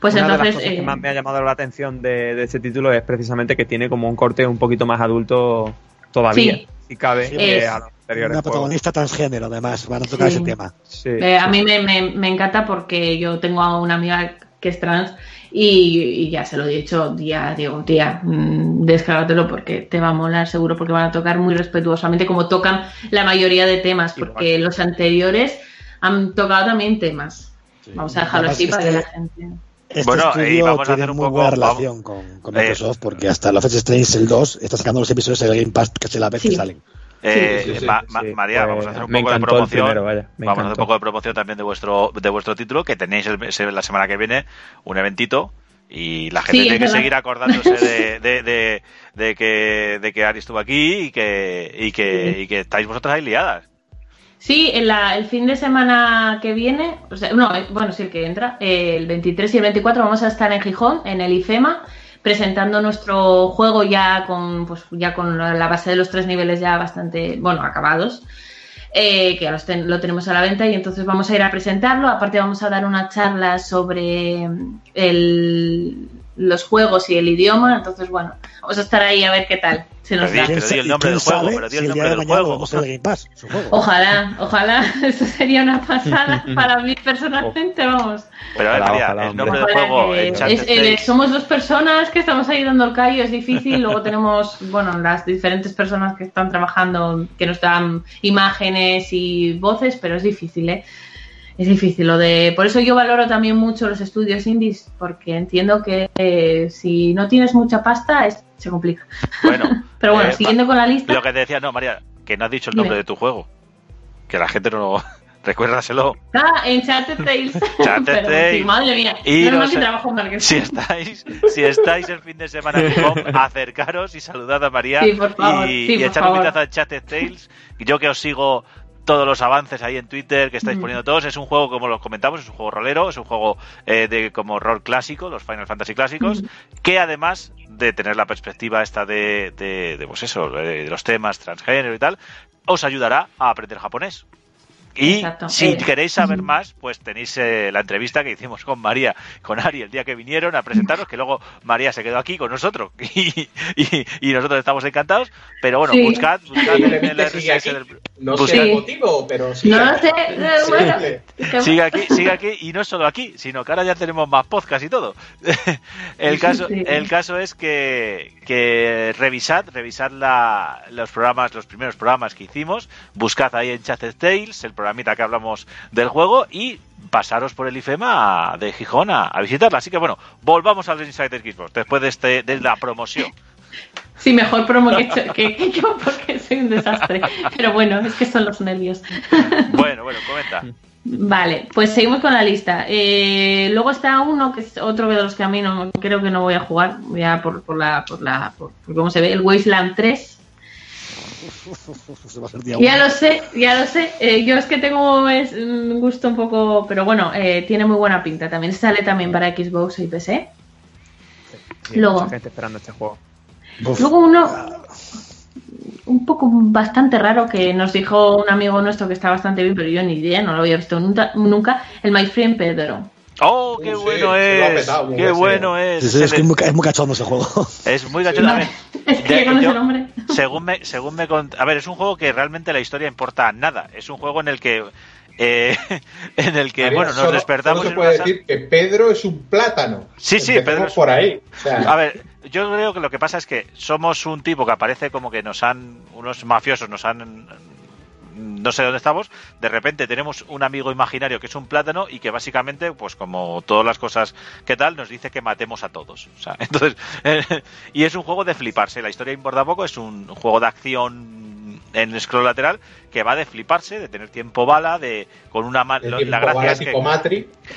Pues una de las entonces. cosas que eh, más me ha llamado la atención de, de este título es precisamente que tiene como un corte un poquito más adulto todavía, Sí. si cabe, Sí, que es a los anteriores una juegos. protagonista transgénero, además, van a tocar Sí. ese tema. Sí, eh, a mí me, me- me encanta porque yo tengo a una amiga que es trans y, y ya se lo he dicho, tía, digo, tía, mm, descárgatelo porque te va a molar seguro porque van a tocar muy respetuosamente como tocan la mayoría de temas, Igual. porque los anteriores han tocado también temas. Sí. Vamos a dejarlo así para que este- la gente. Este Bueno, y estudio vamos a tiene hacer un muy poco- buena vamos- relación con, con Eh, Microsoft porque hasta la fecha Strange el 2 está sacando los episodios en el Game Pass que es la vez Sí. que salen. Eh, Sí, sí, sí, Ma- sí, Ma- sí. María, vamos a hacer un poco de promoción. primero, vaya, me vamos a hacer un poco de promoción también de vuestro de vuestro título, que tenéis el- la semana que viene un eventito y la gente Sí, tiene que verdad. seguir acordándose de, [laughs] de, de, de que de que Ari estuvo aquí y que y que, y que estáis vosotras ahí liadas. Sí, en la- el fin de semana que viene, o sea, no, eh, bueno, sí, el que entra, eh, el 23 y el 24 vamos a estar en Gijón, en el IFEMA, presentando nuestro juego ya con, pues, ya con la base de los tres niveles ya bastante, bueno, acabados, eh, que los ten- lo tenemos a la venta y entonces vamos a ir a presentarlo. Aparte vamos a dar una charla sobre el- los juegos y el idioma, entonces bueno, vamos a estar ahí a ver qué tal se nos Pero da. di- ¿Quién di el nombre del juego, pero di el nombre del juego. en el Game Pass, su juego. Ojalá, ojalá, [laughs] eso sería una pasada [laughs] para mí personalmente, vamos. Pero a ver, María, ojalá, el nombre del juego, es- eh, somos dos personas que estamos ahí dando el callo, es difícil. Luego tenemos, [laughs] bueno, las diferentes personas que están trabajando, que nos dan imágenes y voces, pero es difícil, ¿eh? Es difícil lo de. Por eso yo valoro también mucho los estudios indies, porque entiendo que eh, si no tienes mucha pasta, es- se complica. Bueno, [laughs] Pero bueno, eh, siguiendo con la lista. Lo que te decía, no, María, que no has dicho el nombre Dime. de tu juego. Que la gente no lo. [laughs] Recuérdaselo. Ah, Tales. [laughs] Enchanted Pero, Tales. sí, madre mía. Y no no más mi sé- trabajo en. Si estáis, si estáis el fin de semana en Gijón, acercaros y saludad a María Sí, por favor, y, sí, y por echar un vistazo a Chatted Tales. Yo que os sigo todos los avances ahí en Twitter que estáis Mm. poniendo todos. Es un juego, como los comentamos, es un juego rolero, es un juego eh, de como rol clásico, los Final Fantasy clásicos, Mm. que además de tener la perspectiva esta de, de, de, pues eso, de los temas transgénero y tal, os ayudará a aprender japonés. Y Exacto. si Eh, queréis saber más, pues tenéis eh, la entrevista que hicimos con María, con Ari, el día que vinieron a presentaros, que luego María se quedó aquí con nosotros [laughs] y, y- y nosotros estamos encantados. Pero bueno, Sí. buscad, buscad en el RSS del... No sé el motivo, pero sí. No sé, eh, bueno. Sigue aquí, sigue aquí, y no solo aquí, sino que ahora ya tenemos más podcast y todo. [laughs] el caso, Sí. el caso es que, que revisad, revisad la, los programas, los primeros programas que hicimos, buscad ahí en Chatted Tales, el programita que hablamos del juego, y pasaros por el IFEMA de Gijón a, a visitarla. Así que bueno, volvamos al Insider Xbox, después de este, de la promoción. [laughs] Sí, mejor promo que, hecho- que- que yo porque soy un desastre. Pero bueno, es que son los nervios. [laughs] Bueno, bueno, comenta. Vale, pues seguimos con la lista. Eh, luego está uno que es otro de los que a mí no creo que no voy a jugar, ya por, por la, por la, por, por cómo se ve, el Wasteland 3. [laughs] Se va a hacer día Ya uno. lo sé, ya lo sé. Eh, yo es que tengo es, un gusto un poco, pero bueno, eh, tiene muy buena pinta. También sale también para Xbox y PC. Sí, Luego. Mucha gente esperando este juego. Uf, Luego uno un poco bastante raro que nos dijo un amigo nuestro que está bastante bien, pero yo ni idea, no lo había visto nunca, nunca el My Friend Pedro. ¡Oh, qué Uh, sí, bueno es! petado ¡Qué bueno es! es, que es, muy, es muy cachondo ese juego. [laughs] es muy cachondo también. [laughs] Es que con yo- ese nombre. según me según me cont- a ver es un juego que realmente la historia importa nada es un juego en el que eh, [laughs] en el que bueno nos solo- despertamos solo se puede decir que Pedro es un plátano. Sí, sí, Empecemos Pedro es- por ahí. O sea, a ver yo creo que lo que pasa es que somos un tipo que aparece como que nos han unos mafiosos nos han no sé dónde estamos, de repente tenemos un amigo imaginario que es un plátano y que básicamente, pues como todas las cosas que tal, nos dice que matemos a todos. O sea, [laughs] entonces, y es un juego de fliparse. La historia importa poco, es un juego de acción en scroll lateral que va de fliparse, de tener tiempo bala, de con una mano. La gracia es que.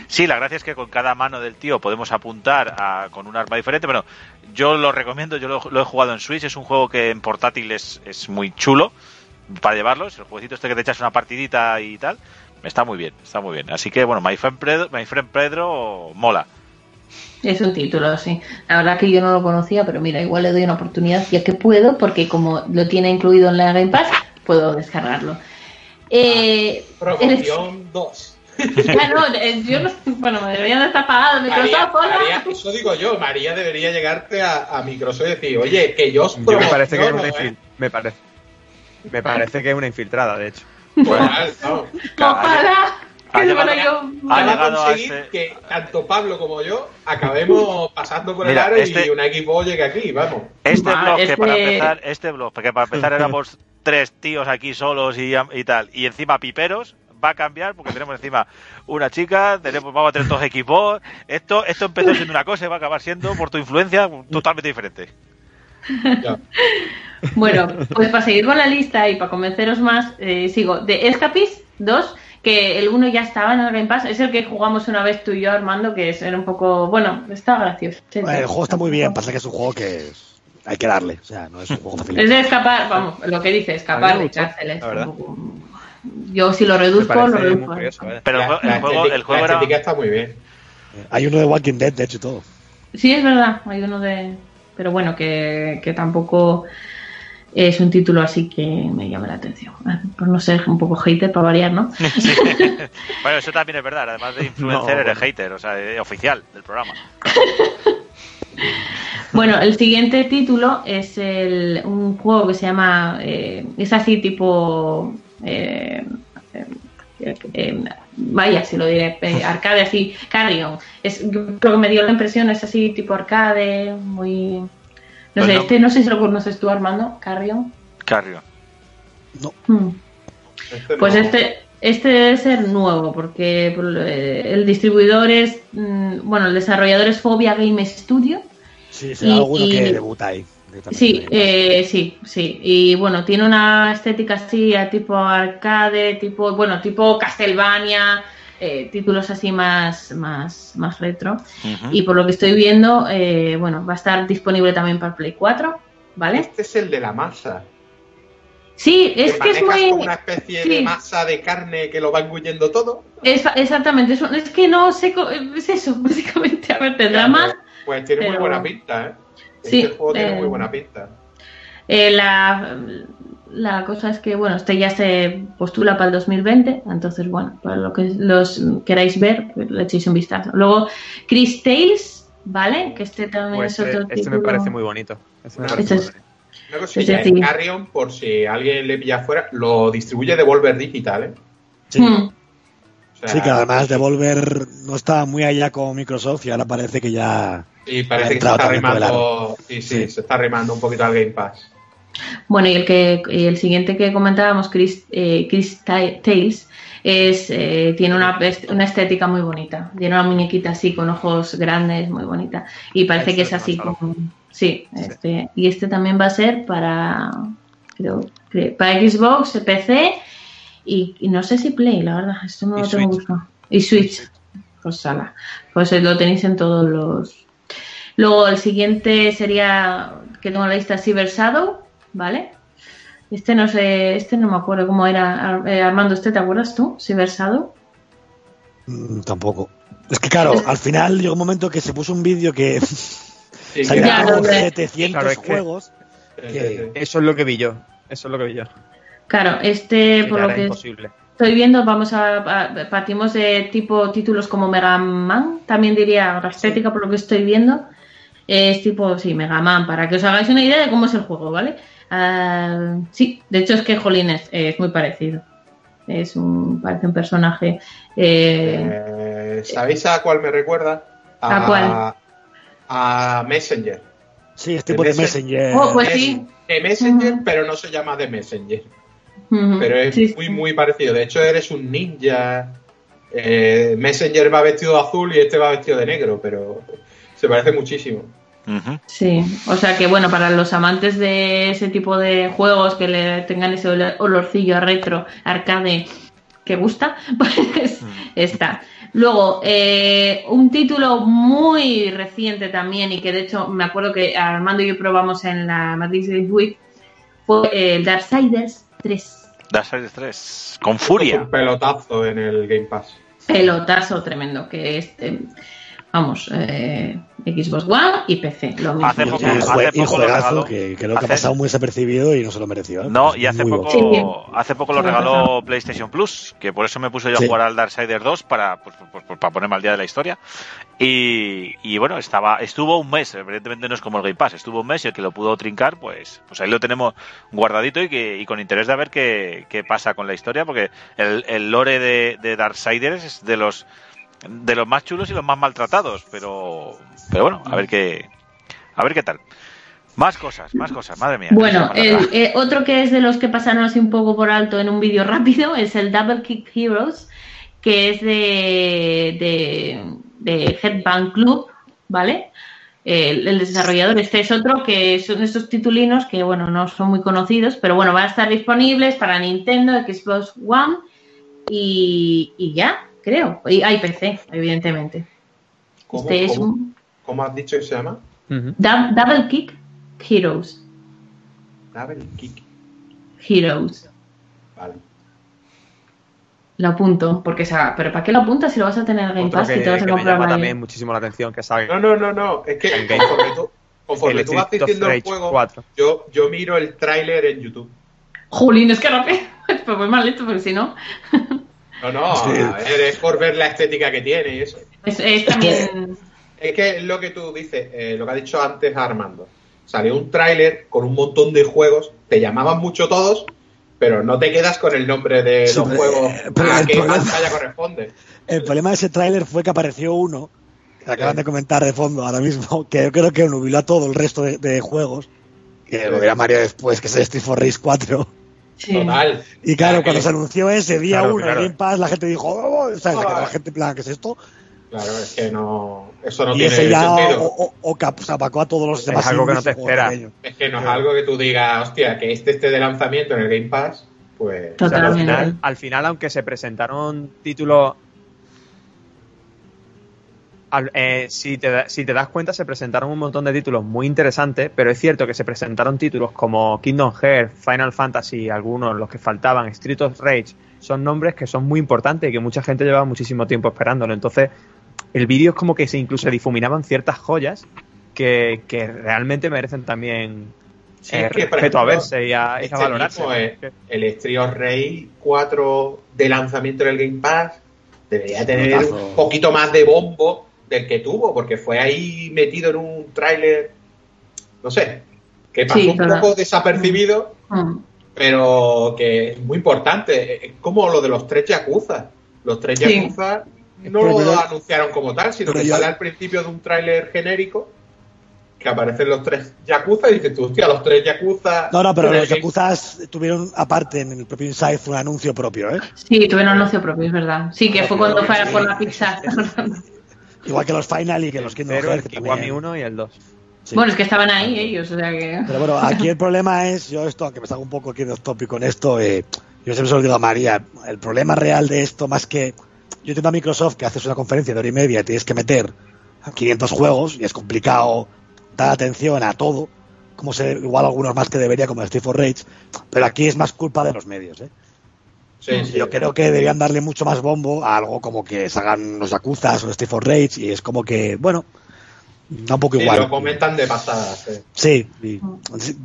Sí, la gracia es que con cada mano del tío podemos apuntar a- con un arma diferente. Bueno, yo lo recomiendo, yo lo, lo he jugado en Switch, es un juego que en portátil es, es muy chulo para llevarlo. Es el jueguecito este que te echas una partidita y tal. Está muy bien, está muy bien. Así que bueno, My Friend Pedro, My Friend Pedro mola. Es un título, sí. La verdad que yo no lo conocía, pero mira, igual le doy una oportunidad ya que puedo, porque como lo tiene incluido en la Game Pass, puedo descargarlo. Eh, Promoción 2. eres- Ah, no, eh, yo no, bueno, me deberían de estar pagado María, Microsoft, hola. María, eso digo yo, María debería llegarte a, a Microsoft y decir, oye, que yo os Yo me parece que es ¿eh? me parece. Me parece que es una infiltrada, de hecho. Bueno, vamos. Ojalá. Ha Que llegado- ha Van a llegado a conseguir ese- que tanto Pablo como yo acabemos [laughs] pasando por Mira, el aro este- y un equipo llegue aquí, vamos. Este Va, blog, que este- para empezar, este blog, que para empezar éramos [laughs] tres tíos aquí solos y, y tal, y encima piperos, va a cambiar porque tenemos encima una chica, tenemos, vamos a tener dos equipos. Esto, esto empezó siendo una cosa y va a acabar siendo, por tu influencia, totalmente diferente. Ya. [laughs] Bueno, pues para seguir con la lista y para convenceros más, eh, sigo. De Escapist 2, que el 1 ya estaba en el Game Pass, es el que jugamos una vez tú y yo, Armando, que es, era un poco. Bueno, está gracioso. Sí, Bueno, sí. el juego está muy bien, pasa que es un juego que es- hay que darle. O sea, no es un juego fácil. Es de escapar, vamos, lo que dice, A escapar de cárceles. Yo si lo reduzco, lo reduzco. curioso, ¿eh? Pero el, La- juego, el juego la era. estética está muy bien. Hay uno de Walking Dead, de hecho, y todo. Sí, es verdad, hay uno de. Pero bueno, que, que tampoco es un título así que me llama la atención. Por no ser un poco hater para variar, ¿no? [laughs] Sí. [laughs] Bueno, eso también es verdad. Además de influencer, No, eres bueno. hater, o sea, eh, oficial del programa. [laughs] Bueno, el siguiente título es el, un juego que se llama. eh, es así tipo. eh, eh, eh, vaya, si lo diré, eh, [laughs] arcade así, Carrion. Es, yo creo que me dio la impresión, es así tipo arcade, muy. No Pues sé, no. este no sé si lo conoces tú, Armando, Carrion. Carrio. Hmm. Este Pues no- este, este debe ser nuevo, porque eh, el distribuidor es. mm, Bueno, el desarrollador es Phobia Game Studio. Sí, será Y- alguno y- que debuta ahí. Sí, eh, sí, sí. Y bueno, tiene una estética así, a tipo arcade, tipo, bueno, tipo Castlevania, eh, títulos así más, más, más retro. Y por lo que estoy viendo, eh, bueno, va a estar disponible también para Play 4, ¿vale? Este es el de la masa. Sí, es que es muy... como una especie de masa de carne que lo va engullendo todo. es- exactamente, es, es que no sé, es eso, [laughs] básicamente. A ver, tendrá más. Pues, pues tiene muy buena pinta, ¿eh? Sí, Este juego tiene eh, muy buena pinta. Eh, la, la cosa es que, bueno, este ya se postula para el 2020, entonces, bueno, para lo que los queráis ver, pues, le echéis un vistazo. Luego, Chris Tales, ¿vale? Que este también Pues es otro este, este me parece muy bonito. Este me parece este muy es- bonito. Una cosilla, Carrion, por si alguien le pilla afuera, lo distribuye Devolver Digital, ¿eh? Sí. Hmm. O sea, Sí, que además Devolver no estaba muy allá con Microsoft y ahora parece que ya. Y parece que se está arrimando. Sí, sí, Sí. se está arrimando un poquito al Game Pass. Bueno, y el que y el siguiente que comentábamos, Chris, eh, Chris Ta- Tales, es, eh, tiene una, una estética muy bonita. Tiene una muñequita así con ojos grandes, muy bonita. Y parece que es así como. Sí, este, y este también va a ser para, creo, que para Xbox, PC y, y no sé si Play, la verdad, esto no lo tengo buscado. Y Switch. Pues ala, pues lo tenéis en todos los. Luego el siguiente sería que tengo en la lista Cyber Shadow, ¿vale? Este no sé, este no me acuerdo cómo era eh, Armando, ¿este te acuerdas tú? Cyber Shadow. Mm, tampoco. Es que claro, al final llegó un momento que se puso un vídeo que [laughs] Sí, 700 Claro, es que- juegos. que-. Eso es lo que vi yo. Eso es lo que vi yo. Claro, este, Que por lo que imposible. estoy viendo, vamos a, a- partimos de tipo títulos como Mega Man, también diría la estética por lo que estoy viendo. Es tipo, sí, Mega Man, para que os hagáis una idea de cómo es el juego, ¿vale? Ah, sí, de hecho es que Jolines es muy parecido. Es un, parece un personaje. eh, Eh, ¿Sabéis a cuál me recuerda? ¿A cuál? A Messenger. Sí, es tipo de Ese- Messenger. Oh, pues Es sí. de Messenger, pero no se llama de Messenger. Pero es sí, muy, sí. muy parecido. De hecho, eres un ninja. Eh, Messenger va vestido de azul y este va vestido de negro, pero se parece muchísimo. Sí, o sea que bueno, para los amantes de ese tipo de juegos que le tengan ese olor- olorcillo a retro, arcade que gusta, [laughs] pues está. Luego, eh, un título muy reciente también y que de hecho me acuerdo que Armando y yo probamos en la Matrix Games Week fue el Darksiders 3. Darksiders 3. Con furia. Un pelotazo en el Game Pass. Pelotazo tremendo, que es, eh, vamos, eh, Xbox One y PC. Lo mismo. Hace poco- y, hace lo que creo que Hace- ha pasado muy desapercibido y no se lo mereció. ¿eh? No, Es y hace muy poco, hace poco lo regaló. PlayStation Plus, que por eso me puse yo a Sí. jugar al Darksiders 2 para, pues, pues, pues, para ponerme al día de la historia. Y, y bueno, estaba, estuvo un mes, evidentemente no es como el Game Pass, estuvo un mes y el que lo pudo trincar, pues, pues ahí lo tenemos guardadito y que, y con interés de ver qué, qué pasa con la historia, porque el, el lore de, de Darksiders es de los de los más chulos y los más maltratados, pero, pero bueno, a ver qué, a ver qué tal. Más cosas, más cosas, madre mía. Bueno, el, eh, otro que es de los que pasaron así un poco por alto en un vídeo [laughs] rápido es el Double Kick Heroes, que es de, de, Club, ¿vale? El, el desarrollador, este es otro que son estos titulinos que, bueno, no son muy conocidos, pero bueno, van a estar disponibles para Nintendo, Xbox One y, y ya, creo. Y hay PC, evidentemente. ¿Cómo, Este es cómo- un cómo has dicho que se llama? Double Kick Heroes. Double Kick. Heroes. Vale. Lo apunto, porque esa, pero ¿para qué lo apuntas si lo vas a tener en Game Pass que, y te vas a me comprar llama la- también muchísimo la atención que salga No, no, no, no. Es que conforme tú, conforme tú vas diciendo el juego, 4. yo, yo miro el tráiler en YouTube. Jolín, es que rápido. Pues [laughs] voy mal lento, porque si no. [laughs] No, no, Sí. a ver, es por ver la estética que tiene y eso. Es, es también. Es que es lo que tú dices, eh, lo que ha dicho antes Armando. Salió un tráiler con un montón de juegos, te llamaban mucho todos, pero no te quedas con el nombre de Sí, los pero, juegos eh, pero a el qué problema- pantalla corresponde. El problema de ese tráiler fue que apareció uno, que acaban de comentar de fondo ahora mismo, [laughs] que yo creo que nubiló a todo el resto de, de juegos, que lo dirá Mario después, que es el Street for Race 4. Sí. Total. Y claro, cuando que- se anunció ese día Claro, uno claro. en Game Pass, la gente dijo, oh, la gente en plan, ¿qué es esto? Claro, es que no, eso no y tiene ese ya sentido. o, o, o cap- se apacó a todos los Es demás. algo que no te espera. Es que no es algo que tú digas, hostia, que este esté de lanzamiento en el Game Pass, pues... O sea, al, final, al final, aunque se presentaron títulos. Al- eh, si, te, da- si te das cuenta, se presentaron un montón de títulos muy interesantes, pero es cierto que se presentaron títulos como Kingdom Hearts, Final Fantasy, algunos, los que faltaban, Street of Rage, son nombres que son muy importantes y que mucha gente lleva muchísimo tiempo esperándolo. Entonces, el vídeo es como que se incluso difuminaban ciertas joyas que, que realmente merecen también Sí, eh, es que, por respeto a verse y a, y a este valorarse. mismo, eh, el Street of Rage 4 de lanzamiento en el Game Pass debería tener un poquito más de bombo del que tuvo, porque fue ahí metido en un tráiler, no sé, que pasó Sí, un poco desapercibido, Mm. pero que es muy importante. Es como lo de los tres Yakuza. Los tres Sí. Yakuza no Pero lo anunciaron como tal, sino pero que yo- sale al principio de un tráiler genérico que aparecen los tres Yakuza y dices tú, hostia, los tres Yakuza... No, no, pero los Game- Yakuzas tuvieron aparte en el propio Inside un anuncio propio, ¿eh? Sí, tuvieron un anuncio propio, es verdad. Sí, que fue cuando fue por la pizza. [laughs] Igual que los Final y que los Kingdom el Hearts. que Kiwami también- 1 y el 2. Sí. Bueno, es que estaban ahí ellos, o sea que... Pero bueno, aquí el problema es, yo esto, aunque me salgo un poco aquí de off topic con esto, eh, yo siempre se lo digo a María, el problema real de esto, más que yo entiendo a Microsoft que haces una conferencia de hora y media y tienes que meter 500 juegos y es complicado dar atención a todo, como se, igual algunos más que debería, como el Steve for Rage, pero aquí es más culpa de los medios, ¿eh? Sí, sí. Yo creo que deberían darle mucho más bombo a algo como que salgan los Yakuza o Steve for Rage y es como que, bueno, da un poco Y igual. lo comentan de pasadas. sí. Sí,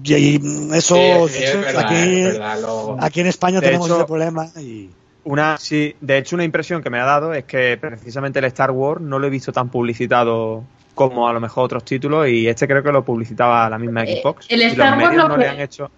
y, y eso Sí, sí, es verdad, aquí, es verdad, lo- aquí en España De tenemos hecho- ese problema y Una, sí, de hecho, una impresión que me ha dado es que precisamente el Star Wars no lo he visto tan publicitado como a lo mejor otros títulos y este creo que lo publicitaba la misma Eh, Xbox. el y Star los Wars medios lo no que- le han hecho.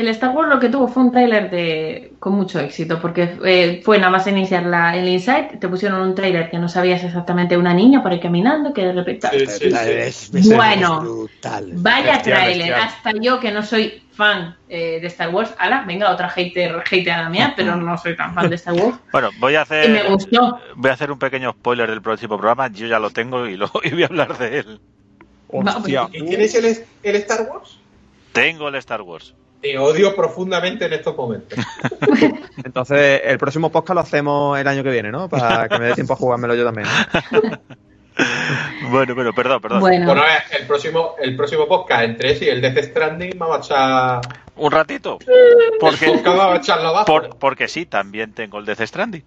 El Star Wars lo que tuvo fue un tráiler de con mucho éxito, porque eh, fue nada más iniciar la, el Insight, te pusieron un tráiler que no sabías exactamente una niña por ahí caminando, que de repente... Sí, Bueno. brutal. Vaya Bestial, tráiler, bestial. hasta yo que no soy fan eh, de Star Wars, ala, venga, otra hater, hater a la mía, pero no soy tan fan de Star Wars. [laughs] Bueno, voy a Y hacer me gustó. voy a hacer un pequeño spoiler del próximo programa. Yo ya lo tengo y, lo, [laughs] y voy a hablar de él. Hostia. ¿Y tienes el, el Star Wars? Tengo el Star Wars. Te odio profundamente en estos momentos. [laughs] Entonces, el próximo podcast lo hacemos el año que viene, ¿no? Para que me dé tiempo a jugármelo yo también. [laughs] Bueno, bueno, perdón, perdón. Bueno, Bueno, a ver, el próximo, el próximo podcast entre ese y el Death Stranding me va a echar. Un ratito. El [laughs] Porque, podcast me va a echarlo abajo. por- porque sí, también tengo el Death Stranding.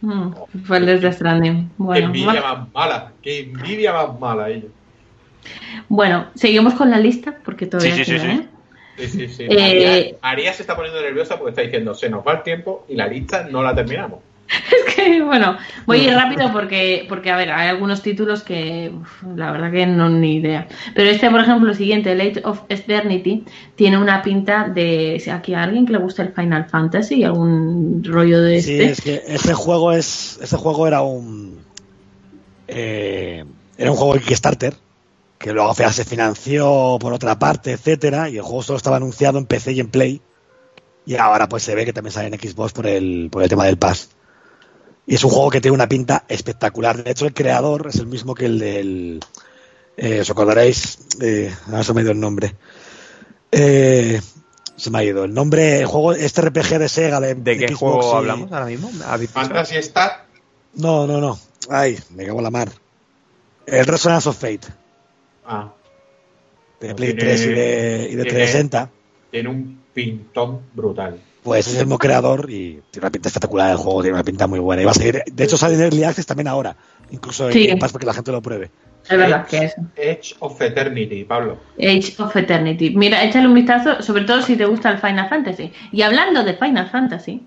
mm, fue el de Stranding. Qué Bueno, envidia va- más mala. Qué envidia más mala ellos. bueno, seguimos con la lista, porque todavía Sí, sí, sí, queda, sí. ¿eh? Sí, sí, sí. Eh, María se está poniendo nerviosa porque está diciendo se nos va el tiempo y la lista no la terminamos. [laughs] Es que, bueno, voy a ir rápido porque, porque, a ver, hay algunos títulos que uf, la verdad que no ni idea. Pero este, por ejemplo, el siguiente, Late of Eternity, tiene una pinta de. Si aquí a alguien que le gusta el Final Fantasy, algún rollo de Sí, este. es que este juego es este juego era un eh, era un juego de Kickstarter que luego se financió por otra parte, etcétera, y el juego solo estaba anunciado en PC y en Play. Y ahora pues se ve que también sale en Xbox por el por el tema del Pass. Y es un juego que tiene una pinta espectacular. De hecho, el creador es el mismo que el del. Eh, os acordaréis. Eh, ahora se me ha ido el nombre. Eh, se me ha ido el nombre. El juego, este RPG de Sega de, ¿De qué Xbox juego y- hablamos ahora mismo? Fantasy Star. No, no, no. Ay, me cago en la mar. El Resonance of Fate. Ah, De Play Tiene- 3 y de, y de tiene- 360. tiene un pintón brutal. Pues es el mismo creador y tiene una pinta espectacular el juego, tiene una pinta muy buena. Y va a seguir, de hecho sale en Early Access también ahora, incluso en Sí. Pass para que la gente lo pruebe. Es verdad que es. Edge of Eternity, Pablo. Age of Eternity. Mira, échale un vistazo, sobre todo si te gusta el Final Fantasy. Y hablando de Final Fantasy,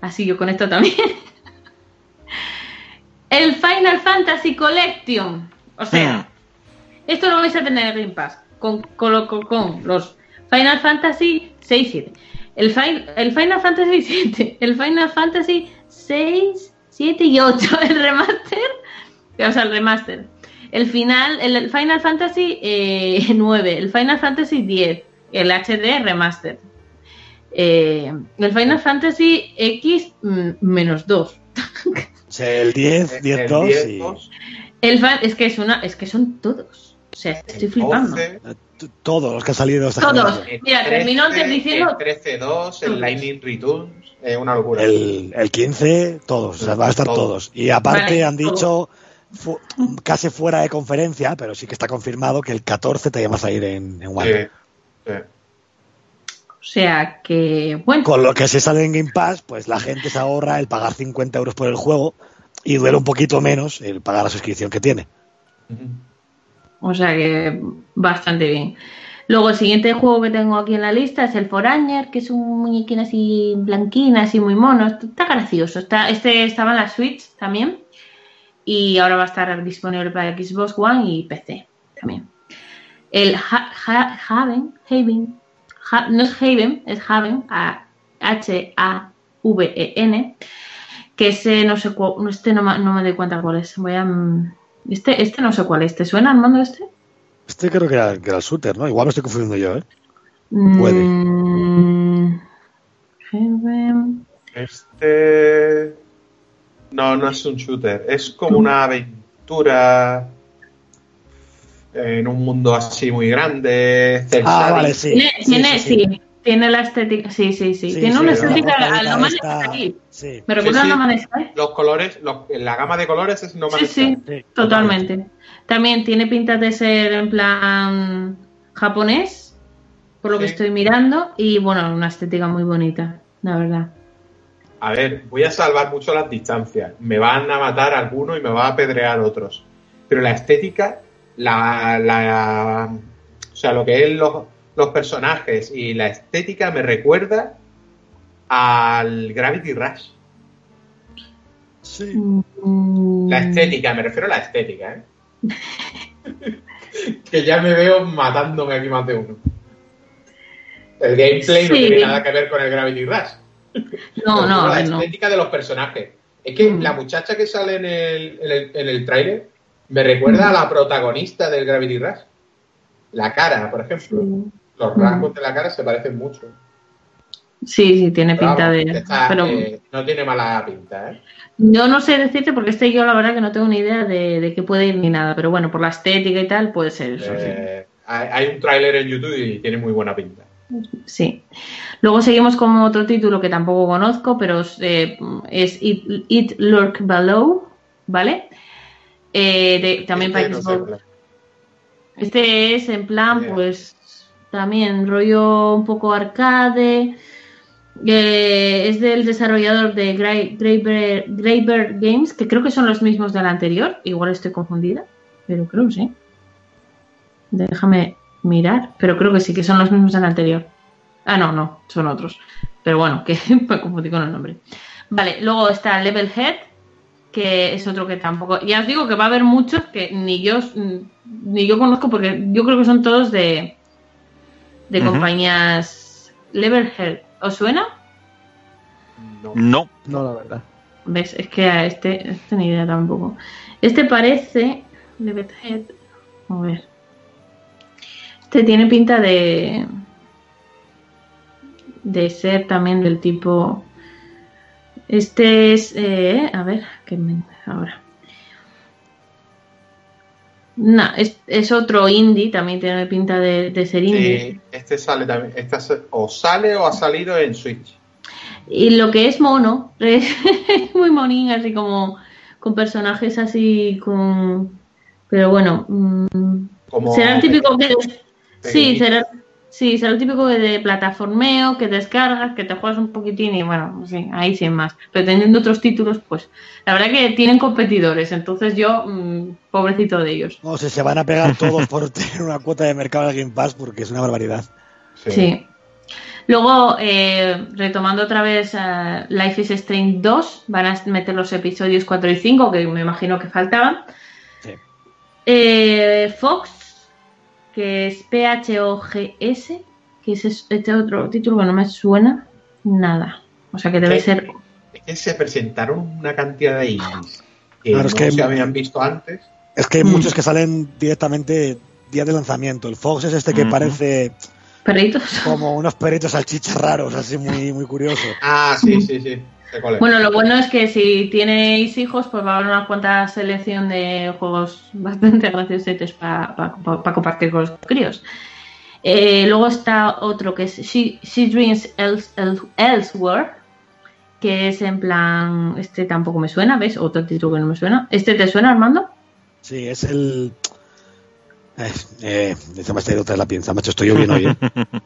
así yo con esto también. [laughs] el Final Fantasy Collection. O sea, esto lo vais a tener en Game Pass. Con, con, con- con los Final Fantasy 6, 7. El, Fi- el Final Fantasy 7. El Final Fantasy 6, 7 y 8. [laughs] El remaster. O sea, el remaster. El final, el, Final Fantasy eh, 9, el Final Fantasy 10, el HD remaster. Eh, el Final Fantasy X mm, menos 2. O sea, el 10, 10, El 2 10, y dos, El fa- es que es una, es que son todos. O sea, estoy flipando. 11, eh, todos los que han salido esta Todos. generación. el Mira, terminó antes 13, diciendo- El 13-2, el Lightning Returns. Es una locura. El, el 15, todos, o sea, van a estar Todos. todos. Y aparte Vale, han dicho, fu- casi fuera de conferencia, pero sí que está confirmado que el 14 te llamas a ir en, en. Sí, sí. O sea que, bueno, Con lo que si sale en Game Pass, pues la gente se ahorra el pagar 50 euros por el juego y duele un poquito menos el pagar la suscripción que tiene. Ujú. O sea que bastante bien. Luego el siguiente juego que tengo aquí en la lista es el Forager, que es un muñequín así blanquín, así muy mono. Está, gracioso. Está, este estaba en la Switch también. Y ahora va a estar disponible para Xbox One y PC también. El Ha- Ha- Haven, Haven, Ha- no es Haven, es Haven, H-A-V-E-N, que ese no sé cuál, este no, no me doy cuenta cuál es. Voy a, mm, este, este no sé cuál es. ¿Te suena Armando este? Este creo que era, que era el shooter, ¿no? Igual me estoy confundiendo yo, ¿eh? Puede. Mm. Este. No, no es un shooter. Es como una aventura. en un mundo así muy grande. Ah, vale, sí. Tiene, Sí, tiene- sí, sí. Tiene la estética, sí, sí, sí. Sí, tiene sí, una estética a lo más. Sí. Me recuerda Sí, a sí. Los colores, los- la gama de colores es No Sí, sí, Sky. Sí, totalmente. También tiene pinta de ser en plan japonés, por lo que estoy mirando, y bueno, una estética muy bonita, la verdad. A ver, voy a salvar mucho las distancias. Me van a matar algunos y me van a apedrear otros. Pero la estética, la, la- o sea, lo que es los, los personajes y la estética me recuerda al Gravity Rush. Sí. Mm, La estética, me refiero a la estética, ¿eh? [laughs] que ya me veo matándome aquí más de uno. El gameplay no tiene nada que ver con el Gravity Rush. No, no, la no. estética de los personajes. Es que Mm. la muchacha que sale en el, en el, en el tráiler me recuerda a la protagonista del Gravity Rush. La cara, por ejemplo. Sí. Los rasgos de la cara se parecen mucho. Sí, sí, tiene Pero pinta vamos, de... está, Pero eh, no tiene mala pinta, ¿eh? yo no sé decirte porque este yo la verdad que no tengo ni idea de, de qué puede ir ni nada, pero bueno, por la estética y tal puede ser eso. Eh, hay, hay un tráiler en YouTube y tiene muy buena pinta. Sí. Luego seguimos con otro título que tampoco conozco, pero eh, es It, It Lurk Below, ¿vale? Eh, de- también para Este no Xbox. es. Este es en plan, pues, también rollo un poco arcade. Eh, es del desarrollador de Greyber Games, que creo que son los mismos del anterior. Igual estoy confundida, pero creo que sí. Déjame mirar, pero creo que sí, que son los mismos del anterior. Ah, no, no, son otros. Pero bueno, que [laughs] me confundí con el nombre. Vale, luego está Level Head, que es otro que tampoco. Ya os digo que va a haber muchos que ni yo ni yo conozco porque yo creo que son todos de de compañías Levelhead. ¿Os suena? No. No. No, la verdad. ¿Ves? Es que a este, este ni idea tampoco. Este parece Levelhead. A ver. Este tiene pinta de de ser también del tipo este es eh, a ver que me ahora no, es, es otro indie, también tiene pinta de, de ser indie. Este sale también. Este se- o sale o ha salido en Switch. Y lo que es mono, [laughs] es muy monín, así como con personajes así con... Pero bueno, mm, Como será el típico. Sí, será, sí, será el típico de plataformeo, que descargas, que te juegas un poquitín y bueno, sí, ahí sin más. Pero teniendo otros títulos, pues la verdad que tienen competidores, entonces yo, mm, pobrecito de ellos. No sé, se van a pegar todos por [laughs] tener una cuota de mercado en Game Pass porque es una barbaridad. Sí. Sí. Luego, eh, retomando otra vez eh, Life is Strange 2, van a meter los episodios 4 y 5, que me imagino que faltaban. Sí. Eh, Fox, que es PHOGS, que es es- este otro título que no me suena nada. O sea que debe ser. Es que se presentaron una cantidad de indies que Claro, no es que- se habían visto antes. Es que hay Mm. muchos que salen directamente día de lanzamiento. El Fox es este que Ujú. parece Perritos. como unos perritos salchichas raros, así muy, muy curioso. Ah, sí, sí, sí. Bueno, lo bueno es que si tenéis hijos, pues va a haber una cuanta selección de juegos bastante graciosetes para compartir con los críos. Eh, luego está otro que es She, She Dreams Else- Else- Elsewhere, que es en plan, este tampoco me suena, ¿ves? Otro título que no me suena. ¿Este te suena, Armando? Sí, es el. Eh, eh, está yendo otra la pinza, macho, estoy yo bien hoy. ¿eh? [laughs]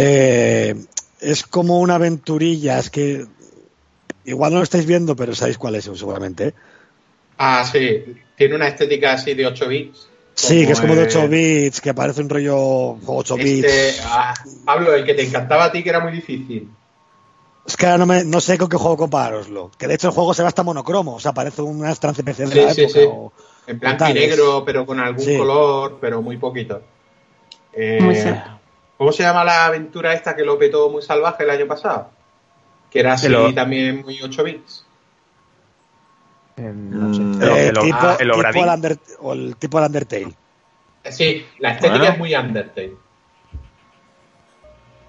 Eh, es como una aventurilla, es que. Igual no lo estáis viendo, pero sabéis cuál es, seguramente. ¿eh? Ah, sí. Tiene una estética así de 8 bits. Sí, que es como de 8 eh, bits, que parece un rollo 8 bits. Este, ah, Pablo, el que te encantaba a ti, que era muy difícil. Es que ahora no, me- no sé con qué juego compararoslo. Que de hecho el juego se ve hasta monocromo, o sea, parece una trance PC de Sí, la sí, época. sí. o- En blanco y negro, pero con algún Sí. color, pero muy poquito. Eh, Muy. ¿Cómo se llama la aventura esta que lo petó muy salvaje el año pasado? Que era así El también muy 8 bits. No sé. Mm, El- el- tipo, el tipo Obradín. el Under- o el tipo el Undertale. Eh, Sí, la estética Bueno. es muy Undertale.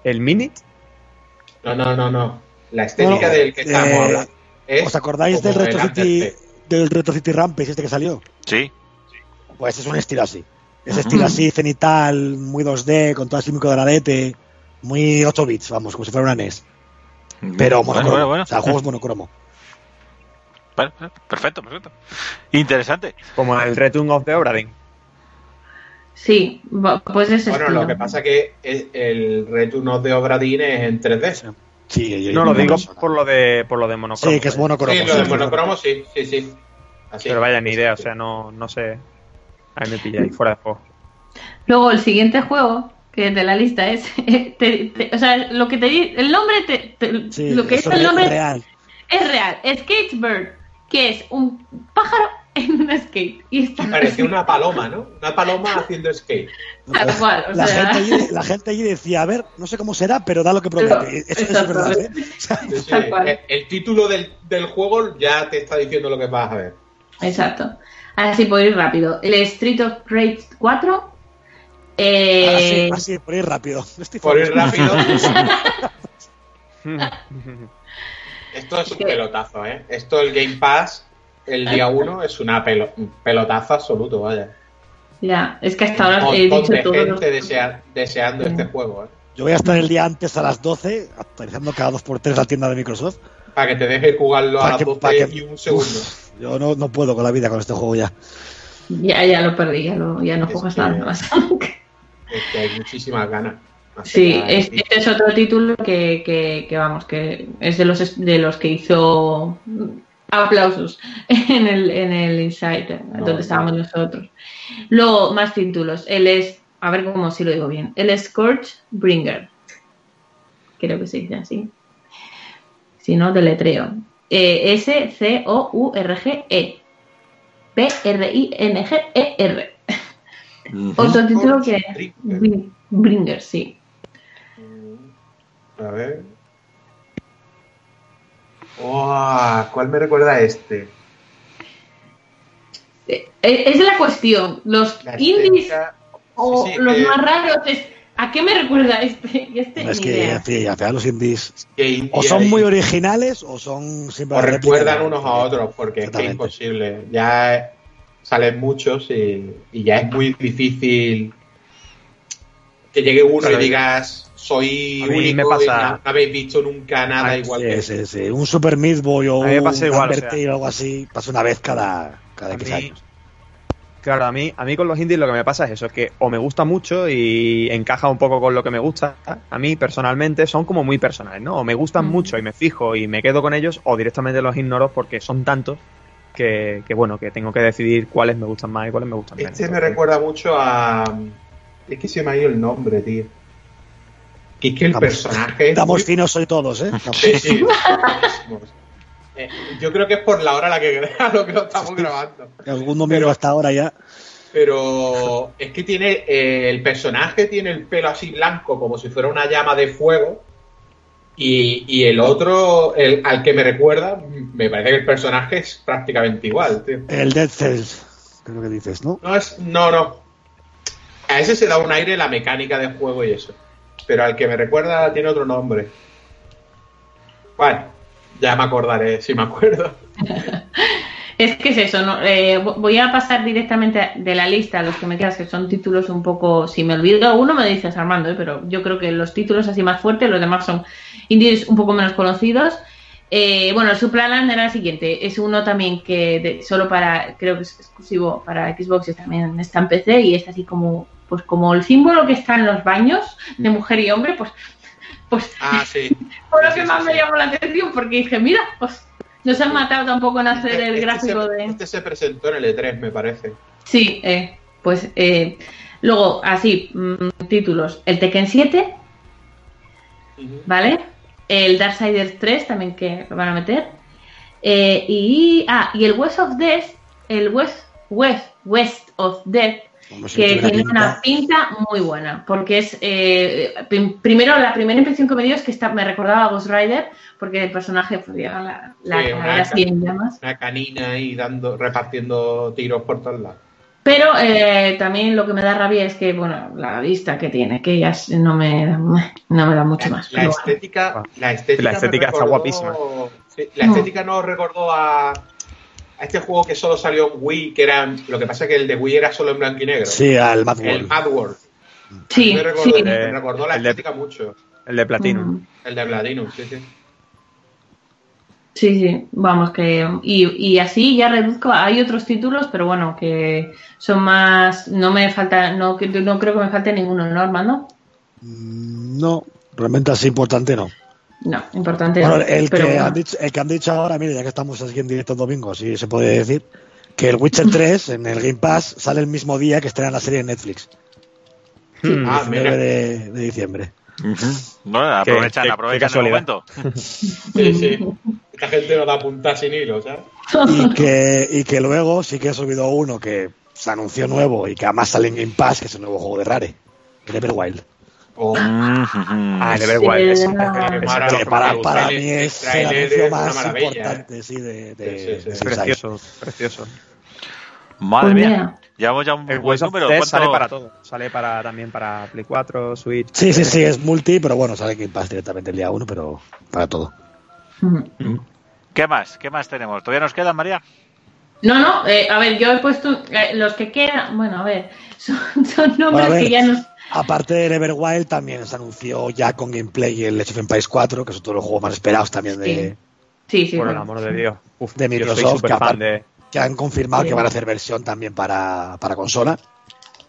¿El Minute? No, no, no, no. La estética No, del que estamos eh, hablando. es ¿Os acordáis del Retro el City, del Retro City Rampage este que salió? Sí. Pues es un estilo así. Ese estilo así cenital, muy 2D, con todo así muy cuadradete, muy 8 bits, vamos, como si fuera una NES. Pero Bueno, monocromo. bueno, bueno. O sea, juegos monocromo. [laughs] Bueno, perfecto, perfecto. Interesante. Como el Return of the Obra Dinn. Sí, pues ese Bueno, estilo. lo que pasa que el, el Return of the Obra Dinn es en 3D. Sí, yo- No lo digo persona. por lo de por lo de monocromo. Sí, que es monocromo. Sí, sí, lo de monocromo sí, sí, sí. Así. Pero vaya ni idea, o sea, no, no sé. Ahí me pilláis fuera de juego. Luego el siguiente juego que de la lista es, [laughs] te- te- o sea, lo que te di- el nombre, te- te- Sí, lo que es el es nombre real. es real. Skatebird, que es un pájaro en un skate y está Parecía una paloma, ¿no? Una paloma haciendo skate. [laughs] tal cual, o La, sea, gente allí, la gente allí decía, a ver, no sé cómo será, pero da lo que promete. Eso, eso es verdad, ¿eh? [laughs] Sí, sí. Tal cual. El, el título del, del juego ya te está diciendo lo que vas a ver. exacto. Así por ir rápido. El Street of Rage 4 Así, eh, así, por ir rápido. [laughs] Estoy Por ir rápido. Esto es un pelotazo, ¿eh? Esto, el Game Pass, el día 1 es una pelo- un pelotazo absoluto, vaya. ya, es que hasta Un ahora he dicho de todo gente desea- deseando este juego, ¿eh? Yo voy a estar el día antes a las 12, actualizando cada 2x3 la tienda de Microsoft. Para que te deje jugarlo a las que- 12 pa' que- y un segundo. Uf, yo no, no puedo con la vida con este juego ya. Ya, ya lo perdí, ya, lo- ya no Es juegas que- nada más. [laughs] Es que hay muchísimas ganas. Sí, este es otro título que, que, que, vamos, que es de los de los que hizo aplausos [laughs] en el, en el Inside, donde no. estábamos nosotros. Luego, más títulos. Él es, a ver cómo si lo digo bien, el Scourge Bringer. Creo que se dice así. Si no, deletreo. Eh, S-C-O-U-R-G-E. P-R-I-N-G-E-R. Otro título que Bringer. Bring- Bringer, sí. A ver. ¡Wow! ¿Cuál me recuerda a este? Eh, Es la cuestión. Los La indies estética- o sí, sí, los más raros es. ¿A qué me recuerda este? [laughs] Este es que idea. final los indies que o son muy originales o son siempre o recuerdan unos a otros, porque es que imposible. Ya salen muchos y, y ya es muy difícil que llegue uno Claro, y digas, soy único me pasa- no, no habéis visto nunca nada Ah, igual Sí, que sí, sí. Un Super Meat Boy o un pasa igual, o sea. Undertale o algo así pasa una vez cada, cada X mí- años. Claro, a mí, a mí con los indies lo que me pasa es eso, es que o me gusta mucho y encaja un poco con lo que me gusta, a mí personalmente son como muy personales, ¿no? O me gustan Mm. mucho y me fijo y me quedo con ellos, o directamente los ignoro porque son tantos que, que, bueno, que tengo que decidir cuáles me gustan más y cuáles me gustan menos. Este me recuerda mucho a. Es que se me ha ido el nombre, tío. Que es que el Estamos- personaje. es Estamos muy- finos hoy todos, ¿eh? Sí, sí. Eh, yo creo que es por la hora a la que [laughs] a lo que lo estamos grabando. Algún Pero- hasta ahora ya. Pero es que tiene. eh, el personaje tiene el pelo así blanco, como si fuera una llama de fuego. Y, y el otro, el, al que me recuerda, me parece que el personaje es prácticamente igual, tío. El Dead Cells, creo que dices, ¿no? No es. No, no. A ese se da un aire la mecánica del juego y eso. Pero al que me recuerda tiene otro nombre. Bueno, ya me acordaré si me acuerdo. [laughs] Es que es eso, ¿no? Eh, vo- voy a pasar directamente de la lista a los que me quedas, que son títulos un poco. Si me olvido alguno, me dices Armando, ¿eh? pero yo creo que los títulos así más fuertes, los demás son indies un poco menos conocidos. Eh, bueno, el Supraland era el siguiente. Es uno también que de- solo para, creo que es exclusivo para Xbox y también está en PC y es así como, pues como el símbolo que está en los baños de mujer y hombre, pues, pues Ah, sí. [laughs] fue lo que sí, más sí, me llamó la atención porque dije, mira, pues no se han matado tampoco en hacer Este- el este gráfico se, de... este se presentó en el E3, me parece. Sí, eh, pues eh, luego, así, mm, títulos. El Tekken 7, ¿vale? El Darksiders 3 también que lo van a meter. Eh, y, ah, y el West of Death, el West, West, West of Death, Que tiene pinta. una pinta muy buena, porque es, eh, prim- primero, la primera impresión que me dio es que está, me recordaba a Ghost Rider, porque el personaje, pues, ya la, la Sí, una en llamas. Una canina ahí dando, repartiendo tiros por todos lados. Pero eh, también lo que me da rabia es que, bueno, la vista que tiene, que ya no me da, no me da mucho La, más. la bueno. estética, la estética, La estética está guapísima. sí, la Mm. estética nos recordó a, a este juego que solo salió en Wii, que era. Lo que pasa es que el de Wii era solo en blanco y negro. Sí, al Mad El World. Mad World. Sí, me recordó, sí. me recordó la El de- estética mucho. El de Platinum. Mm. El de Platinum, sí, sí. Sí, sí, vamos, que. Y, y así ya reduzco. Hay otros títulos, pero bueno, que son más. No me falta. No, que- no creo que me falte ninguno, ¿no, Armando? Mm, No, realmente así importante no. No, importante. Bueno, no, el pero que, bueno. han dicho, el que han dicho ahora, mire, ya que estamos aquí en directo el domingo, si se puede decir, que el Witcher [laughs] 3 en el Game Pass sale el mismo día que estrena la serie en Netflix, Hmm. Ah, 19 mira. de, de diciembre. Bueno, aprovechan, qué- qué aprovechan el casualidad. momento. [laughs] Sí, sí. Esta gente no da punta sin hilo, ¿sabes? Y que, y que luego sí que he subido uno que se anunció nuevo y que además sale en Game Pass, que es el nuevo juego de Rare, el Everwild. O- Ah, el Sí, Que para, mí es el anuncio es más importante sí, de, de, Sí, sí, sí. de es Inside. precioso, precioso. Madre Pues mía. Llevamos ya un El buen número. Death ¿Cuánto- sale para todo. Sale para, también para Play 4, Switch. Sí, sí, sí, es multi, pero bueno, sale Game Pass directamente el día 1, pero para todo. ¿Qué más? ¿Qué más tenemos? ¿Todavía nos quedan, María? No, no, eh, a ver, yo he puesto eh, los que quedan, bueno, a ver, [laughs] son, son nombres Bueno, a ver. que ya nos... Aparte del Everwild, también se anunció ya con gameplay el Age of Empires 4, que son todos los juegos más esperados también de, Sí, sí, Por el amor de Dios. Uf, De Microsoft, que fan aparte- de. que han confirmado Sí. que van a hacer versión también para, para consola.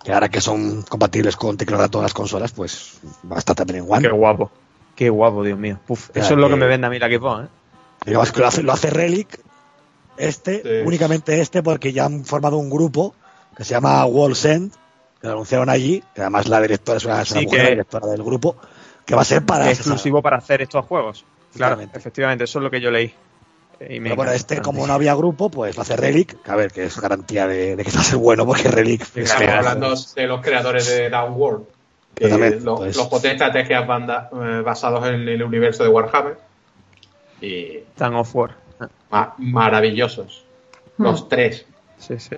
Que ahora que son compatibles con teclado de todas las consolas, pues va a estar también en One. Qué guapo. Qué guapo, Dios mío. Uf, eso es lo que que- me vende a mí la Xbox, ¿eh? Digamos que lo hace, lo hace Relic, este, Sí. únicamente este, porque ya han formado un grupo que se llama Wall's End, que lo anunciaron allí, que además la directora es una, es una Sí, mujer, que- la directora del grupo, que va a ser para... exclusivo para hacer estos juegos. Claro, efectivamente, eso es lo que yo leí. Y me Pero bueno, este, como no había grupo, pues lo hace Relic, que a ver, que es garantía de, de que va a ser bueno, porque Relic... Estamos Claro. hablando de los creadores de Downworld. Que Exactamente, lo- pues. Los de estrategias banda- eh, basados en el universo de Warhammer. Y Tan of War. ma- maravillosos. Los tres. Sí, sí.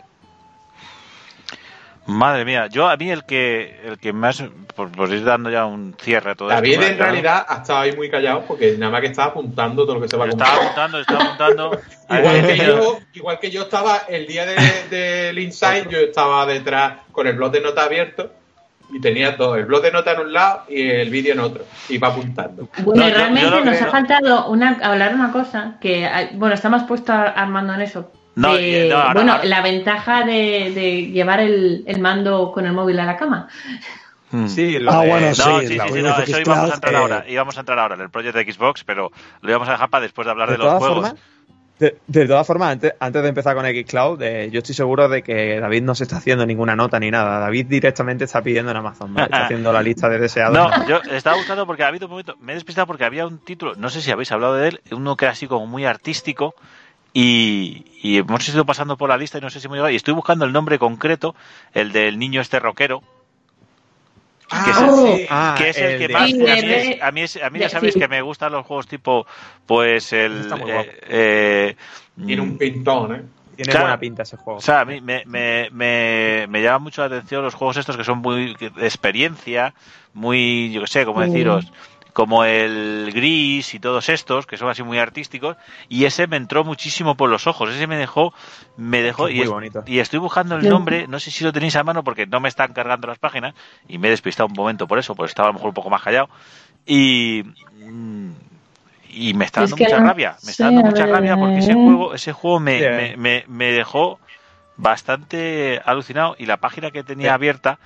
Madre mía, yo a mí el que el que más por, por ir dando ya un cierre a todo David esto, en realidad ha estado ahí muy callado porque nada más que estaba apuntando todo lo que se va a estaba apuntando, estaba apuntando. [laughs] Igual que yo, igual que yo estaba el día de- del Inside, yo estaba detrás con el blog de nota abierto y tenía todo, el blog de nota en un lado y el vídeo en otro. Iba apuntando. Bueno, No, y yo- realmente yo nos que- ha faltado una, hablar una cosa que, ah, bueno, está más puesto Armando en eso. No, de- y- no, ahora- bueno, ahora- la ventaja de, de llevar el, el mando con el móvil a la cama. Hmm. Sí, lo Ah, de- bueno, No, sí, sí, no, eso íbamos a entrar eh, ahora, íbamos a entrar ahora en el proyecto de Xbox, pero lo íbamos a dejar para después de hablar de, de los juegos. formas, de, de todas formas, antes, antes de empezar con Xcloud, eh, yo estoy seguro de que David no se está haciendo ninguna nota ni nada. David directamente está pidiendo en Amazon, ¿vale? Está haciendo la lista de deseados. No, yo estaba buscando porque ha habido un momento, me he despistado porque había un título, no sé si habéis hablado de él, uno que era así como muy artístico y, y hemos ido pasando por la lista y no sé si hemos llegado y estoy buscando el nombre concreto, el del niño este rockero, que es el-. Ah, que es el, que de- más a mí, es- a mí, es- a mí ya sabéis sí. que me gustan los juegos tipo pues el eh, eh, Tiene un pintón, ¿eh? Tiene Claro. buena pinta ese juego. o sea, a mí me, me, me, me llama mucho la atención los juegos estos que son muy de experiencia, muy, yo qué sé, cómo Mm. Como el gris y todos estos, que son así muy artísticos, y ese me entró muchísimo por los ojos, ese me dejó, me dejó, Es y, muy es- bonito. y estoy buscando el nombre, no sé si lo tenéis a mano porque no me están cargando las páginas, y me he despistado un momento por eso, pues estaba a lo mejor un poco más callado, y... y me está Es dando que mucha no rabia, me está dando mucha rabia porque ese juego, ese juego me, Sí, me, me, me dejó bastante alucinado y la página que tenía Sí. abierta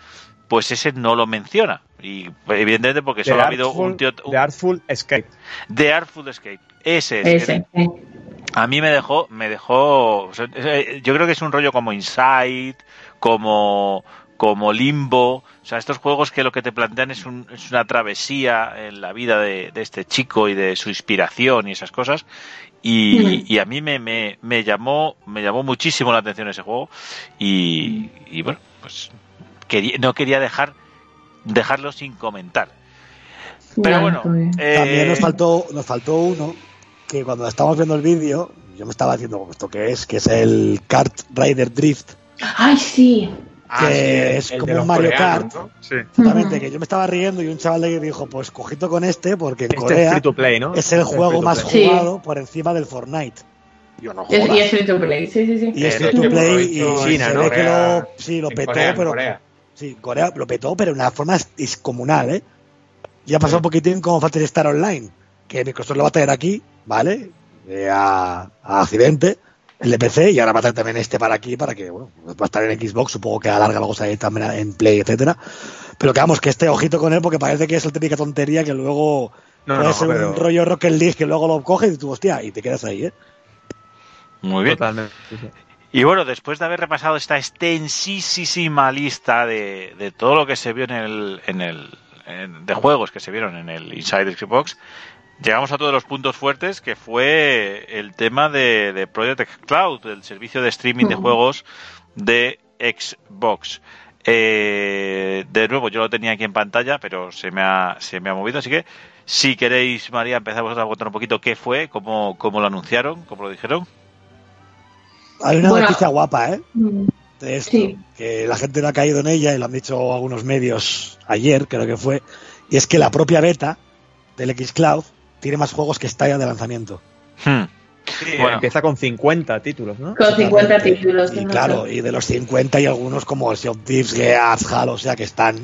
pues ese no lo menciona y evidentemente porque The solo ha habido un tío un- The Artful Escape. The Artful Escape ese es Ese. a mí me dejó me dejó o sea, eh, yo creo que es un rollo como Inside como como Limbo o sea estos juegos que lo que te plantean es, un- es una travesía en la vida de, de este chico y de su inspiración y esas cosas y, Mm. y a mí me, me, me llamó me llamó muchísimo la atención ese juego y, y bueno pues quería, no quería dejar dejarlo sin comentar pero bueno pues. eh, También nos faltó, nos faltó uno que cuando estábamos viendo el vídeo, yo me estaba diciendo esto que es, que es el Kart Rider Drift. Ay, sí. Ah, Que sí, es el como un Mario coreanos, Kart. ¿no? Sí. Exactamente, que yo me estaba riendo y un chaval de ahí dijo, pues cojito con este, porque en Este es Corea free to play, ¿no? es el Este juego más play. Sí. jugado por encima del Fortnite. Yo no Es- y es free to play, sí, sí, sí. Y es Eh, free es to play y China, ve ¿no? que lo, sí, lo petó, Corea, pero Corea. Sí, Corea lo petó, pero de una forma descomunal, ¿eh? Ya pasó un poquitín como Fantasy Star Online, que Microsoft lo va a traer aquí, ¿vale? Eh, a, a accidente, el de PC, y ahora va a traer también este para aquí, para que, bueno, va a estar en Xbox, supongo que alarga la cosa ahí también en Play, etcétera. Pero que vamos, que este ojito con él, porque parece que es la típica tontería que luego No, puede no, ser pero- un rollo Rocket League que luego lo coges y tú, hostia, y te quedas ahí, ¿eh? Muy bien. Totalmente. Y bueno, después de haber repasado esta extensísima lista de, de todo lo que se vio en el, en el en- de juegos que se vieron en el Inside Xbox, llegamos a todos los puntos fuertes, que fue el tema de, de Project Cloud, el servicio de streaming de juegos de Xbox. Eh, de nuevo, yo lo tenía aquí en pantalla, pero se me ha, se me ha movido, así que si queréis, María, empezamos a contar un poquito qué fue, cómo, cómo lo anunciaron, cómo lo dijeron. Hay una Bueno. noticia guapa, ¿eh? Mm. de esto, Sí. que la gente no ha caído en ella y lo han dicho algunos medios ayer, creo que fue, y es que la propia beta del Xcloud tiene más juegos que Stadia de lanzamiento. Hmm. Sí, Bueno. Empieza con 50 títulos, ¿no? Con 50 Exactamente. títulos. Y claro, y de los 50 hay algunos como el Sea of Thieves, Gears, Halo, o sea que están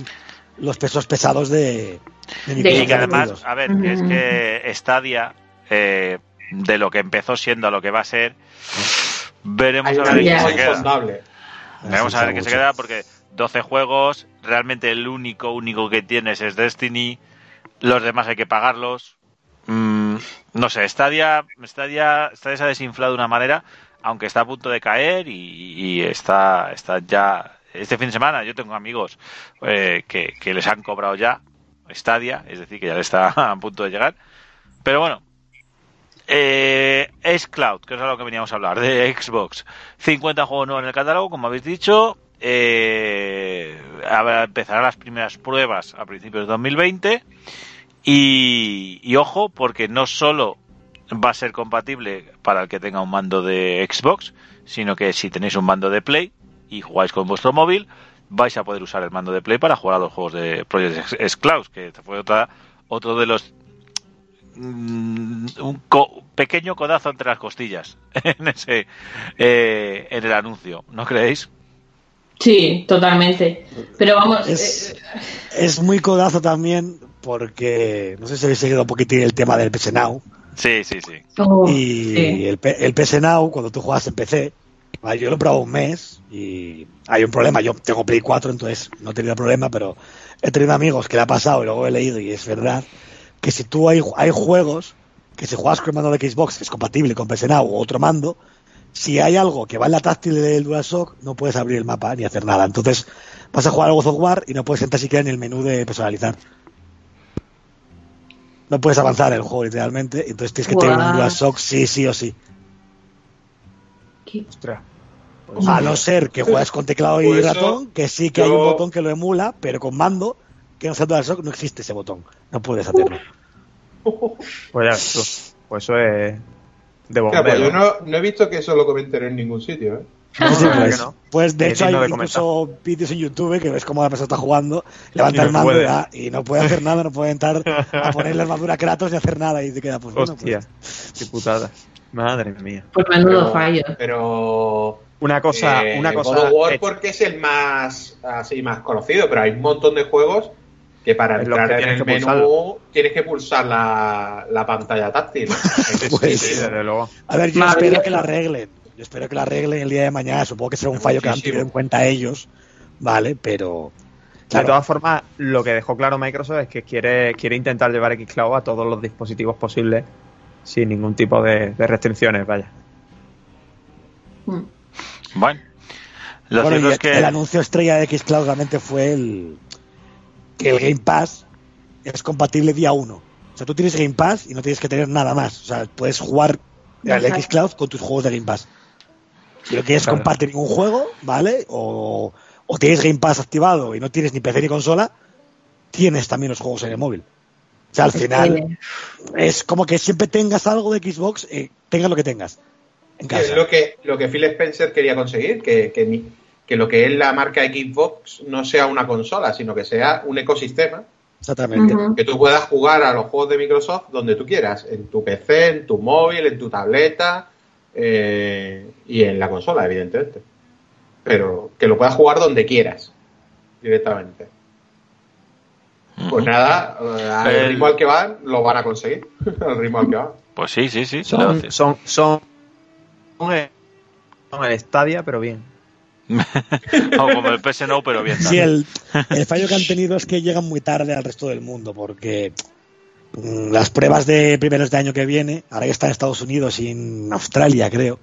los pesos pesados de, de De- Y que además, a ver, es que Stadia, eh, de lo que empezó siendo a lo que va a ser, veremos Hay a ver en qué se queda. Veremos a ver qué se queda, porque 12 juegos, realmente el único, único que tienes es Destiny, los demás hay que pagarlos. Mm, no sé, Stadia, Stadia, Stadia se ha desinflado de una manera, aunque está a punto de caer y, y está, está ya. Este fin de semana yo tengo amigos eh, que, que les han cobrado ya Stadia, es decir, que ya le está [laughs] a punto de llegar. Pero bueno, eh, Cloud, que es a lo que veníamos a hablar, de Xbox. 50 juegos nuevos en el catálogo, como habéis dicho. Eh, empezarán las primeras pruebas a principios de 2020. Y, y ojo, porque no solo va a ser compatible para el que tenga un mando de Xbox, sino que si tenéis un mando de Play y jugáis con vuestro móvil, vais a poder usar el mando de Play para jugar a los juegos de Project X Cloud, que fue otra, otro de los un co- pequeño codazo entre las costillas [laughs] en ese eh, en el anuncio, ¿no creéis? Sí, totalmente. Pero vamos, Es, eh, es muy codazo también porque, no sé si habéis seguido un poquitín el tema del PS Now, Sí, sí, sí. oh, Y sí. el, el PS Now, cuando tú juegas en PC, ¿vale? yo lo he probado un mes y hay un problema. Yo tengo Play 4, entonces no he tenido problema, pero he tenido amigos que le ha pasado y luego he leído y es verdad que si tú hay, hay juegos que si juegas con el mando de Xbox, que es compatible con PS Now o otro mando, si hay algo que va en la táctil del DualShock, no puedes abrir el mapa ni hacer nada. Entonces vas a jugar al God of War y no puedes entrar siquiera en el menú de personalizar. No puedes avanzar en el juego literalmente, entonces tienes que tener un. DualShock sí, sí o sí. A no ser que juegues con teclado y Por eso ratón, que sí que hay un botón que lo emula, pero con mando, que no sea DualShock, no existe ese botón. No puedes hacerlo. [laughs] Pues ya, tú. Pues eso es de Claro, pues bombero. yo no, no he visto que eso lo comenten en ningún sitio, ¿eh? No, No, sí, pues, no. pues, de Es hecho hay de incluso vídeos en YouTube que ves cómo la persona está jugando, levanta el mando puede. y, no puede hacer nada, no puede entrar a poner la [laughs] armadura a Kratos ni hacer nada y te queda pues bueno, Hostia, pues, qué putada. Madre mía. Pues menudo fallo. Pero Una cosa, eh, una cosa. God of War porque es el más así más conocido, pero hay un montón de juegos que para Es entrar que en el menú tienes que pulsar la, la pantalla táctil. [laughs] Sí, Pues- sí, desde luego. A ver, yo Madre espero mía. que la arreglen. Yo espero que la arreglen el día de mañana. Supongo que será un fallo que han tenido en cuenta ellos. Vale, pero. De todas formas, lo que dejó claro Microsoft es que quiere, quiere intentar llevar Xcloud a todos los dispositivos posibles sin ningún tipo de, de restricciones, vaya. Bueno, lo bueno, cierto y es que el anuncio estrella de Xcloud realmente fue el que el Game Pass es compatible día 1. O sea, tú tienes Game Pass y no tienes que tener nada más. O sea, puedes jugar al. Xcloud con tus juegos de Game Pass. Si no quieres Claro. compartir ningún juego, ¿vale? O, o tienes Game Pass activado y no tienes ni PC ni consola, tienes también los juegos en el móvil. O sea, al final es como que siempre tengas algo de Xbox, eh, tengas lo que tengas en es lo que, lo que Phil Spencer quería conseguir, que, que, ni- que lo que es la marca Xbox no sea una consola, sino que sea un ecosistema, Exactamente. Que tú puedas jugar a los juegos de Microsoft donde tú quieras, en tu PC, en tu móvil, en tu tableta, eh, y en la consola, evidentemente. Pero que lo puedas jugar donde quieras, directamente. Pues nada, eh, al El- ritmo al que van, lo van a conseguir. [laughs] al ritmo al que van. Pues sí, sí, sí. Son, son, son, son el, son el Stadia, pero bien. [laughs] O como el PS No, pero bien. Sí, el, el fallo que han tenido es que llegan muy tarde al resto del mundo, porque mm, las pruebas de primeros de año que viene, ahora que está en Estados Unidos y en Australia, creo,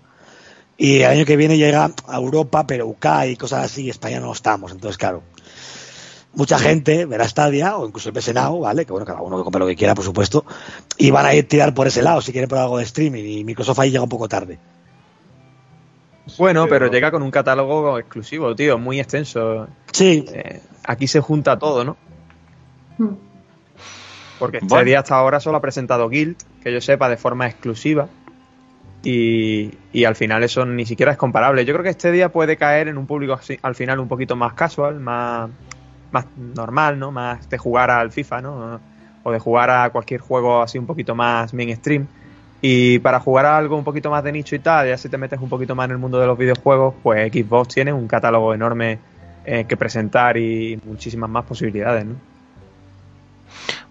y el año que viene llega a Europa, pero UK y cosas así, España no estamos, entonces claro. Mucha gente verá Stadia o incluso el PS Now, ¿vale? Que bueno, cada uno que compre lo que quiera, por supuesto, y van a ir tirar por ese lado si quieren por algo de streaming, y Microsoft ahí llega un poco tarde. Bueno, pero Pero- llega con un catálogo exclusivo, tío, muy extenso. Sí, Eh, aquí se junta todo, ¿no? Hmm. Porque este Bueno. día hasta ahora solo ha presentado Guild, que yo sepa, de forma exclusiva. Y, y al final eso ni siquiera es comparable. Yo creo que este día puede caer en un público así- al final un poquito más casual, más, más normal, ¿no? Más de jugar al FIFA, ¿no? O de jugar a cualquier juego así un poquito más mainstream. Y para jugar a algo un poquito más de nicho y tal, ya si te metes un poquito más en el mundo de los videojuegos, pues Xbox tiene un catálogo enorme eh, que presentar y muchísimas más posibilidades, ¿no?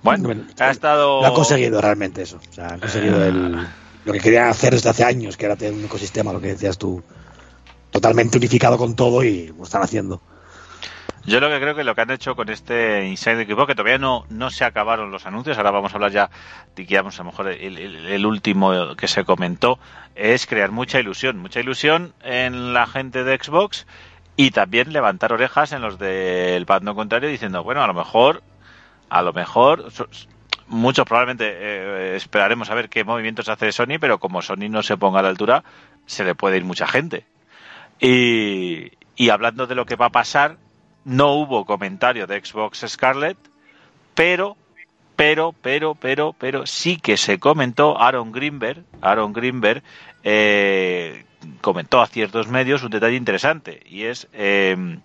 Bueno, Bueno, ha estado. Lo han conseguido realmente eso. O sea, han conseguido el, lo que querían hacer desde hace años, que era tener un ecosistema, lo que decías tú, totalmente unificado con todo y lo están haciendo. Yo lo que creo que lo que han hecho con este Inside Xbox, que todavía no, no se acabaron los anuncios, ahora vamos a hablar ya, digamos, a lo mejor el, último que se comentó, es crear mucha ilusión, mucha ilusión en la gente de Xbox y también levantar orejas en los del bando contrario diciendo, bueno, a lo mejor, a lo mejor, muchos probablemente eh, esperaremos a ver qué movimientos hace Sony, pero como Sony no se ponga a la altura, se le puede ir mucha gente. Y, y hablando de lo que va a pasar, no hubo comentario de Xbox Scarlett, pero, pero, pero, pero, pero sí que se comentó Aaron Greenberg, Aaron Greenberg eh, comentó a ciertos medios un detalle interesante y es eh,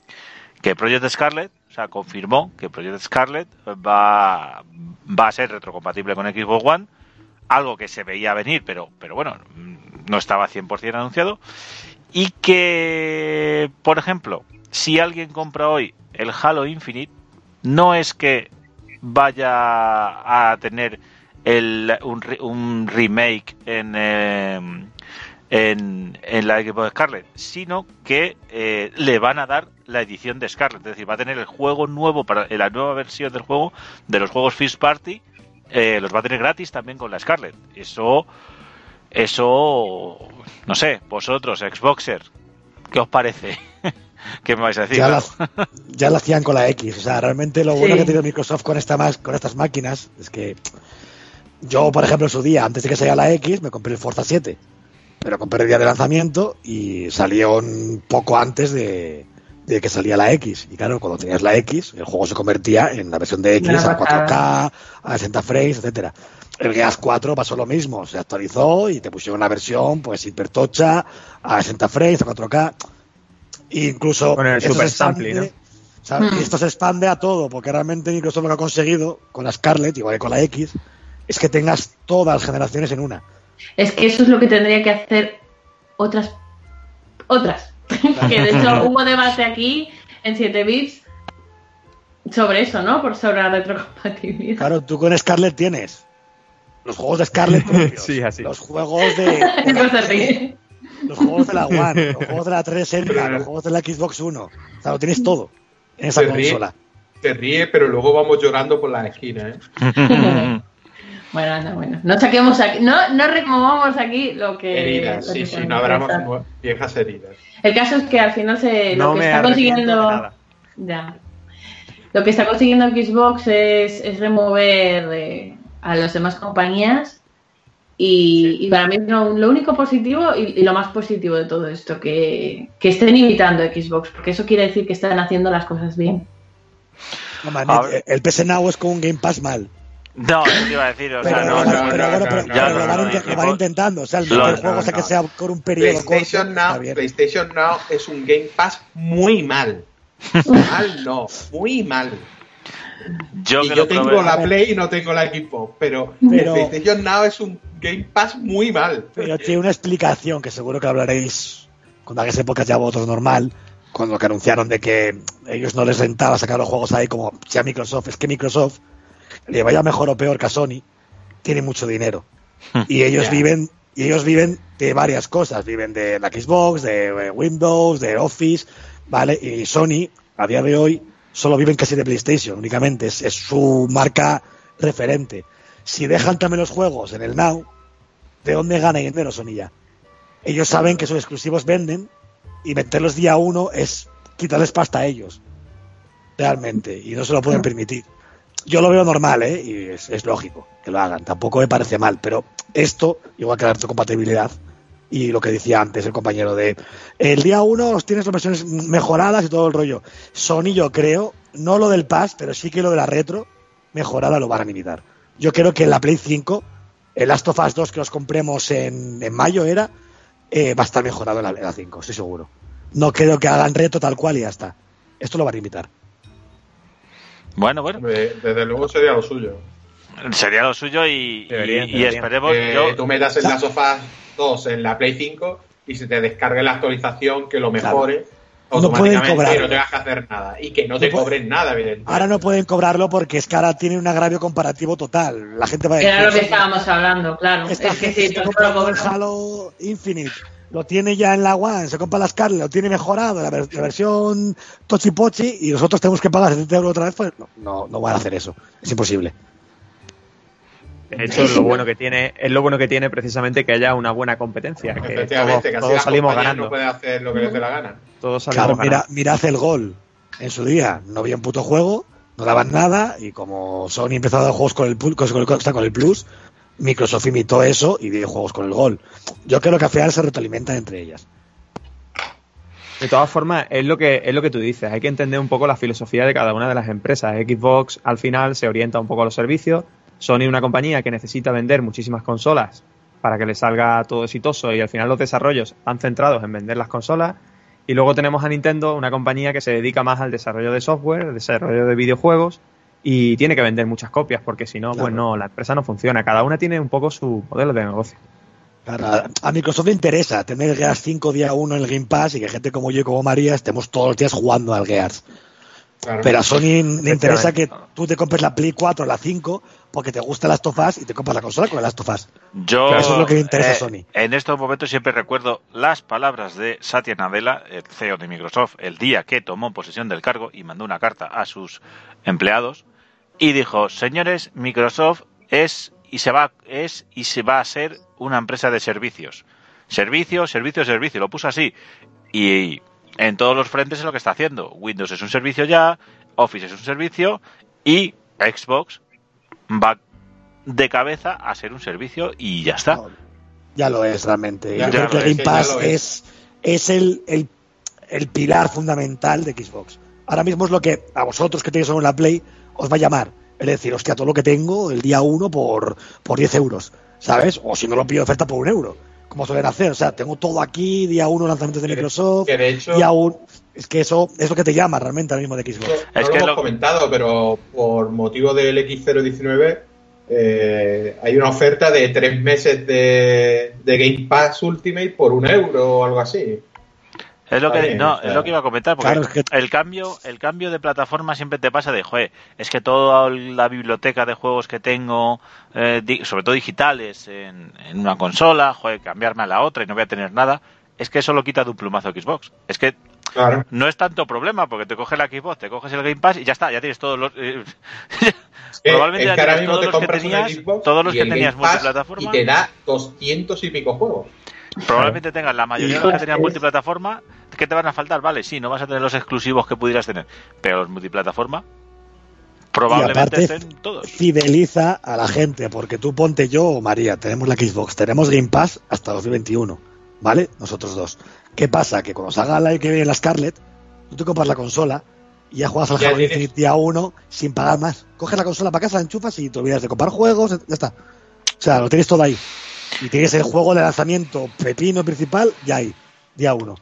que Project Scarlett, o sea, confirmó que Project Scarlett va, va a ser retrocompatible con Xbox One, algo que se veía venir, pero, pero bueno, no estaba 100% anunciado, y que, por ejemplo, si alguien compra hoy el Halo Infinite, no es que vaya a tener el, un, un remake en, eh, en, en la Xbox Scarlet, sino que eh, le van a dar la edición de Scarlet, es decir, va a tener el juego nuevo para la nueva versión del juego de los juegos First Party, eh, los va a tener gratis también con la Scarlet. Eso, eso, no sé, vosotros, Xboxers, ¿qué os parece? [laughs] ¿Qué me vais a decir? Ya, Claro. las- ya lo hacían con la X. O sea, realmente lo Sí. bueno que ha tenido Microsoft con, esta más, con estas máquinas es que yo, por ejemplo, en su día, antes de que saliera la X, me compré el Forza 7. Pero compré el día de lanzamiento y salió un poco antes de, de que salía la X. Y claro, cuando tenías la X, el juego se convertía en la versión de X a 4K, a 60 frames, etcétera. El Gears 4 pasó lo mismo, se actualizó y te pusieron una versión pues hipertocha a 60 frames, a 4K. E incluso Con el Super Sample, ¿no? o sea, Hmm. y esto se expande a todo, porque realmente Microsoft lo que ha conseguido con la Scarlett, igual que con la X, es que tengas todas las generaciones en una. Es que eso es lo que tendría que hacer otras. Otras. [laughs] que de hecho hubo debate aquí en 7 bits sobre eso, ¿no? Por sobre la retrocompatibilidad. Claro, tú con Scarlett tienes los juegos de Scarlett [laughs] propios, Sí, así. los juegos de, [laughs] ríe. Los juegos de la [laughs] One, los juegos de la 360, los juegos de la Xbox One. O sea, lo tienes todo en esa Se ríe. consola. Te ríe, pero luego vamos llorando por la esquina, ¿eh? [laughs] Bueno, anda, bueno. No saquemos aquí, no, no removamos aquí lo que. Heridas, lo sí, que sí, no nue- viejas heridas. El caso es que al final se No lo que me está consiguiendo. de nada. Ya. Lo que está consiguiendo Xbox es, es remover eh, a las demás compañías. Y, y para mí lo, lo único positivo y, y lo más positivo de todo esto, que, que estén imitando a Xbox, porque eso quiere decir que están haciendo las cosas bien. No, man, el, PS Now es como un Game Pass mal. No, eso te iba a decir, o Pero, sea, no, no, pero no, no, pero- no, pero no, lo, van, no, no, lo van no. intentando. O sea, el No, no, juego, o sea, no. que sea por un periodo corto. PlayStation está Now. PlayStation Now es un Game Pass muy mal. [laughs] mal no, muy mal. yo y que yo tengo probé- la Play y no tengo la Xbox, pero, Pero- el PlayStation Now es un Game Pass muy mal. Pero tiene una explicación que seguro que hablaréis cuando hagáis épocas ya votos normal, cuando que anunciaron de que ellos no les rentaba sacar los juegos ahí como sea Microsoft. Es que Microsoft, le vaya mejor o peor que a Sony, tiene mucho dinero. Y ellos viven y ellos viven de varias cosas. Viven de la Xbox, de eh, Windows, de Office, ¿vale? Y Sony, a día de hoy, solo viven casi de PlayStation únicamente. Es, es su marca referente. Si dejan también los juegos en el Now, ¿de dónde gana dinero Sony ya? Ellos saben que sus exclusivos venden y meterlos día uno es quitarles pasta a ellos. Realmente. Y no se lo pueden permitir. Yo lo veo normal, ¿eh? Y es, es lógico que lo hagan. Tampoco me parece mal. Pero esto, igual que la compatibilidad, y lo que decía antes el compañero de el día uno los tienes las versiones mejoradas y todo el rollo. Sony, yo creo, no lo del Pass, pero sí que lo de la retro mejorada lo van a limitar. Yo creo que en la Play 5, el Last of Us 2 que los compremos en, en mayo era, eh, va a estar mejorado en la, en la 5, estoy seguro. No creo que hagan reto tal cual y ya está. Esto lo van a limitar. Bueno, bueno, Desde luego sería lo suyo. sería lo suyo y, esperemos. Que yo- tú metas el Last of Us 2 en la Play 5 y se te descargue la actualización que lo mejore No pueden automáticamente cobrar. y no tengas que hacer nada. Y que no te No puede- cobren nada, evidentemente. Ahora no pueden cobrarlo porque es que ahora tienen un agravio comparativo total. La gente va a decir, Era lo que estábamos hablando, claro. Esta es que gente se tú compra no lo el cobras- Halo Infinite, lo tiene ya en la One, se compra las Scarlet, lo tiene mejorado, la, ver- la versión Tochi Pochi, y nosotros tenemos que pagar 70 euros otra vez, pues no, no, no van a hacer eso. Es imposible. De hecho, lo bueno que tiene, es lo bueno que tiene precisamente que haya una buena competencia, que todos, que salimos ganando. no puede hacer lo que les dé la gana. Todos salimos Claro, mira, ganando. mirad el gol. En su día no había un puto juego, no daban nada, y como Sony empezó a dar juegos con el, con el, con el Plus, Microsoft imitó eso y dio juegos con el gol. Yo creo que al final se retroalimentan entre ellas. De todas formas, es lo que es lo que tú dices. Hay que entender un poco la filosofía de cada una de las empresas. Xbox al final se orienta un poco a los servicios. Sony una compañía que necesita vender muchísimas consolas para que le salga todo exitoso y al final los desarrollos están centrados en vender las consolas. Y luego tenemos a Nintendo, una compañía que se dedica más al desarrollo de software, al desarrollo de videojuegos y tiene que vender muchas copias porque si no, pues Claro. no, la empresa no funciona. Cada una tiene un poco su modelo de negocio. Claro, a- a Microsoft le interesa tener el Gears 5 día 1 en el Game Pass y que gente como yo y como María estemos todos los días jugando al Gears. Claro. Pero a Sony le interesa que tú te compres la Play 4 o la 5 porque te gusta Last of Us y te compras la consola con of Us. Yo, Eso es lo que le interesa a eh, Sony. En estos momentos siempre recuerdo las palabras de Satya Nadella, el CEO de Microsoft, el día que tomó posesión del cargo y mandó una carta a sus empleados y dijo: Señores, Microsoft es y se va es y se va a ser una empresa de servicios. Servicio, servicio, servicio. Lo puso así y en todos los frentes es lo que está haciendo. Windows es un servicio ya, Office es un servicio y Xbox va de cabeza a ser un servicio y ya está. No, ya lo es realmente. Ya Yo creo que Game Pass es, es el, el, el pilar fundamental de Xbox. Ahora mismo es lo que a vosotros que tenéis la Play os va a llamar. Es decir, hostia, todo lo que tengo el día 1 por, por 10 euros, ¿sabes? O si no lo pido de oferta por un euro, como suelen hacer. O sea, tengo todo aquí, día 1 lanzamientos de Microsoft, que de hecho- día 1. Es que eso es lo que te llama realmente ahora mismo de Xbox. No, Es no que lo hemos lo- comentado, pero por motivo del X019 eh, hay una oferta de tres meses de, de Game Pass Ultimate por un euro o algo así. Es lo que no, es lo que iba a comentar porque claro, es que- el cambio el cambio de plataforma siempre te pasa de joder, es que toda la biblioteca de juegos que tengo eh, di- sobre todo digitales en, en una consola, joder, cambiarme a la otra y no voy a tener nada, es que eso lo quita de un plumazo Xbox. Es que Claro. no es tanto problema porque te coges la Xbox, te coges el Game Pass y ya está, ya tienes todos los eh, que- [laughs] probablemente es que tienes todos te los que tenías, Xbox todos los que tenías multiplataforma. Y te da 200 y pico juegos. Probablemente tengas la mayoría de los que tenían multiplataforma. ¿Qué te van a faltar? Vale, sí, no vas a tener los exclusivos que pudieras tener. Pero los multiplataforma probablemente aparte, estén todos. fideliza a la gente, porque tú ponte yo o María, tenemos la Xbox, tenemos Game Pass hasta 2021, ¿vale? Nosotros dos. ¿Qué pasa? Que cuando salga la que viene la Scarlet, tú te compras la consola y ya juegas al Halo Infinite día 1 sin pagar más. Coges la consola para casa, la enchufas y te olvidas de comprar juegos, ya está. O sea, lo tienes todo ahí. Y tienes el juego de lanzamiento pepino principal ya ahí, día 1.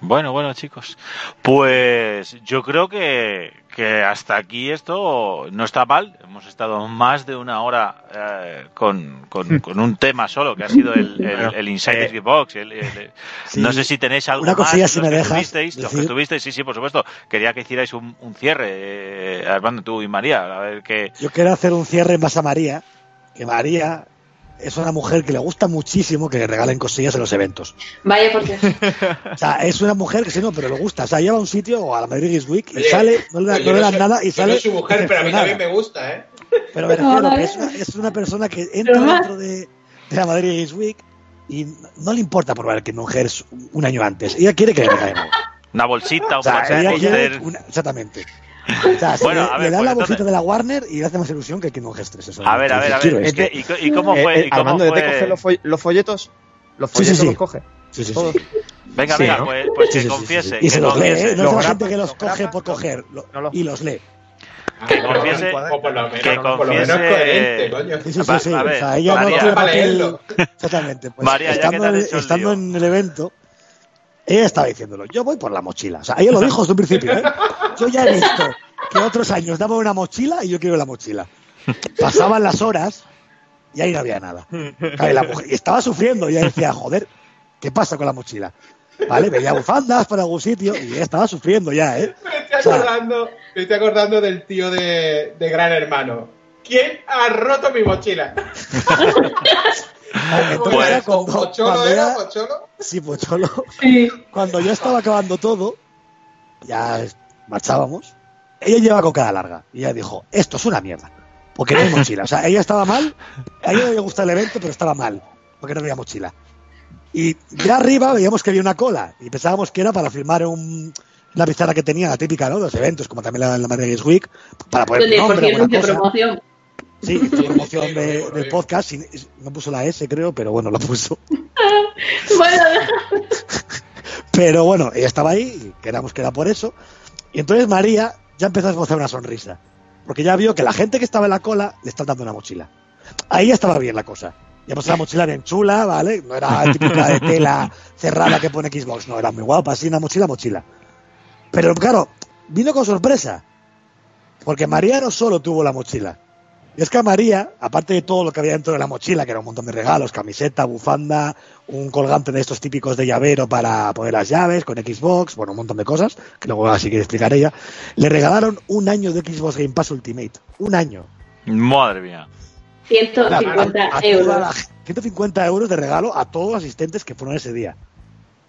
Bueno, bueno, chicos. Pues yo creo que, que hasta aquí esto no está mal. Hemos estado más de una hora eh, con, con, [laughs] con, un tema solo, que ha sido el, el, el Inside eh. El, Sí. No sé si tenéis algo Una cosilla, más. si los me que dejas tuvisteis, los que decir. tuvisteis, sí, sí, por supuesto. Quería que hicierais un, un cierre, eh, Armando, tú y María. A ver qué. Yo quiero hacer un cierre en base a María, que María es una mujer que le gusta muchísimo que le regalen cosillas en los eventos. Vaya por Dios. [laughs] O sea, es una mujer que sí, no, pero le gusta. O sea, lleva a un sitio o a la Madrid Games Week y Oye, sale, no le, da- no le dan soy- nada y sale. no soy mujer, pero a mí también me gusta, ¿eh? Pero [laughs] es una, es una persona que entra dentro de, de la Madrid Games Week y no le importa probar que mujer un año antes. Ella quiere que le regalen algo. Una bolsita, O sea, Black ella quiere Poster. una- exactamente. O sea, si Bueno, le, a ver, le dan pues la entonces- bolsita de la Warner y le hace más ilusión que Kingdom Hearts 3. Eso A ver, a ver, a ver. es ¿Y, que- qué- y co- y cómo Eh, fue? eh, y cómo Armando, ¿de fue? te coge los, foll- los folletos? ¿Los Sí, sí, folletos sí. los coge? Sí, sí, sí. Venga, Sí, venga, ¿no? pues, pues Sí, que sí, sí, sí, confiese. sí. Y que se los lee. ¿eh? No Los es la gente que los los coge grapa, por coger lo- no los- y los lee. Que confiese- O por lo menos, que por lo menos confiese- coherente, coño. Sí, sí, sí, sí. a ver, o sea, ella María, no tiene papel-. [laughs] Exactamente. Pues, María, ya que estando, te has en- hecho el estando lío. en el evento, ella estaba diciéndolo, yo voy por la mochila. O sea, ella lo dijo desde un principio, ¿eh? Yo ya he visto que otros años daban una mochila y yo quiero la mochila. Pasaban las horas y ahí no había nada. Claro, y la mujer- y estaba sufriendo y ella decía, joder, ¿qué pasa con la mochila? ¿Vale? Veía bufandas por algún sitio y ella estaba sufriendo ya, ¿eh? Me estoy O sea- acordando, me estoy acordando del tío de, de Gran Hermano. ¿Quién ha roto mi mochila? [laughs] Entonces, Pues- ya cuando- ¿Pocholo cuando era? ya- ¿Pocholo? Sí, Pocholo. Sí. Cuando ya estaba acabando todo, ya marchábamos, ella lleva coca larga. Y ella dijo, esto es una mierda. Porque no hay mochila. O sea, ella estaba mal, a ella no le gusta el evento, pero estaba mal. Porque no había mochila. Y ya arriba veíamos que había una cola. Y pensábamos que era para firmar un, una pizarra que tenía, la típica, ¿no? De los eventos, como también la, la Madrid Games Week, para por nombre, promoción. Sí, [laughs] hizo promoción de- del podcast. y no puso la S, creo, pero bueno, lo puso. [laughs] Bueno, [laughs] Pero bueno, ella estaba ahí, y queramos que era por eso. Y entonces María ya empezó a esbozar una sonrisa. Porque ya vio que la gente que estaba en la cola le están dando una mochila. Ahí ya estaba bien la cosa. Ya pues la mochila bien chula, ¿vale? No era típica de tela cerrada que pone Xbox, no, era muy guapa, así una mochila, mochila. Pero claro, vino con sorpresa. Porque María no solo tuvo la mochila. Y es que a María, aparte de todo lo que había dentro de la mochila, que era un montón de regalos, camiseta, bufanda, un colgante de estos típicos de llavero para poner las llaves, con Xbox, bueno, un montón de cosas, que luego así quiere explicar ella, le regalaron un año de Xbox Game Pass Ultimate. Un año. Madre mía. 150 A toda euros. la- 150 euros de regalo a todos los asistentes que fueron ese día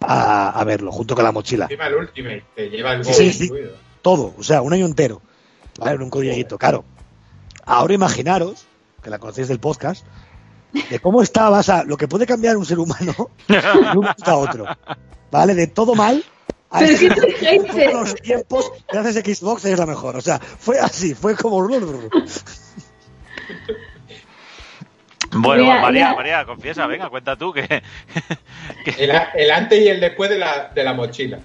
a, a verlo, junto con la mochila. Encima el Ultimate, que lleva el Sí, sí, sí. Todo, o sea, un año entero. Un codiguito, claro. Ahora imaginaros, que la conocéis del podcast, de cómo estaba, o sea, lo que puede cambiar un ser humano de un a otro. ¿Vale? De todo mal a Pero este- los tiempos, gracias a Xbox es la mejor. O sea, fue así, fue como. Bueno, Mira, María, mira. María, confiesa, venga, cuenta tú que. que- El, a- el antes y el después de la, de la mochila.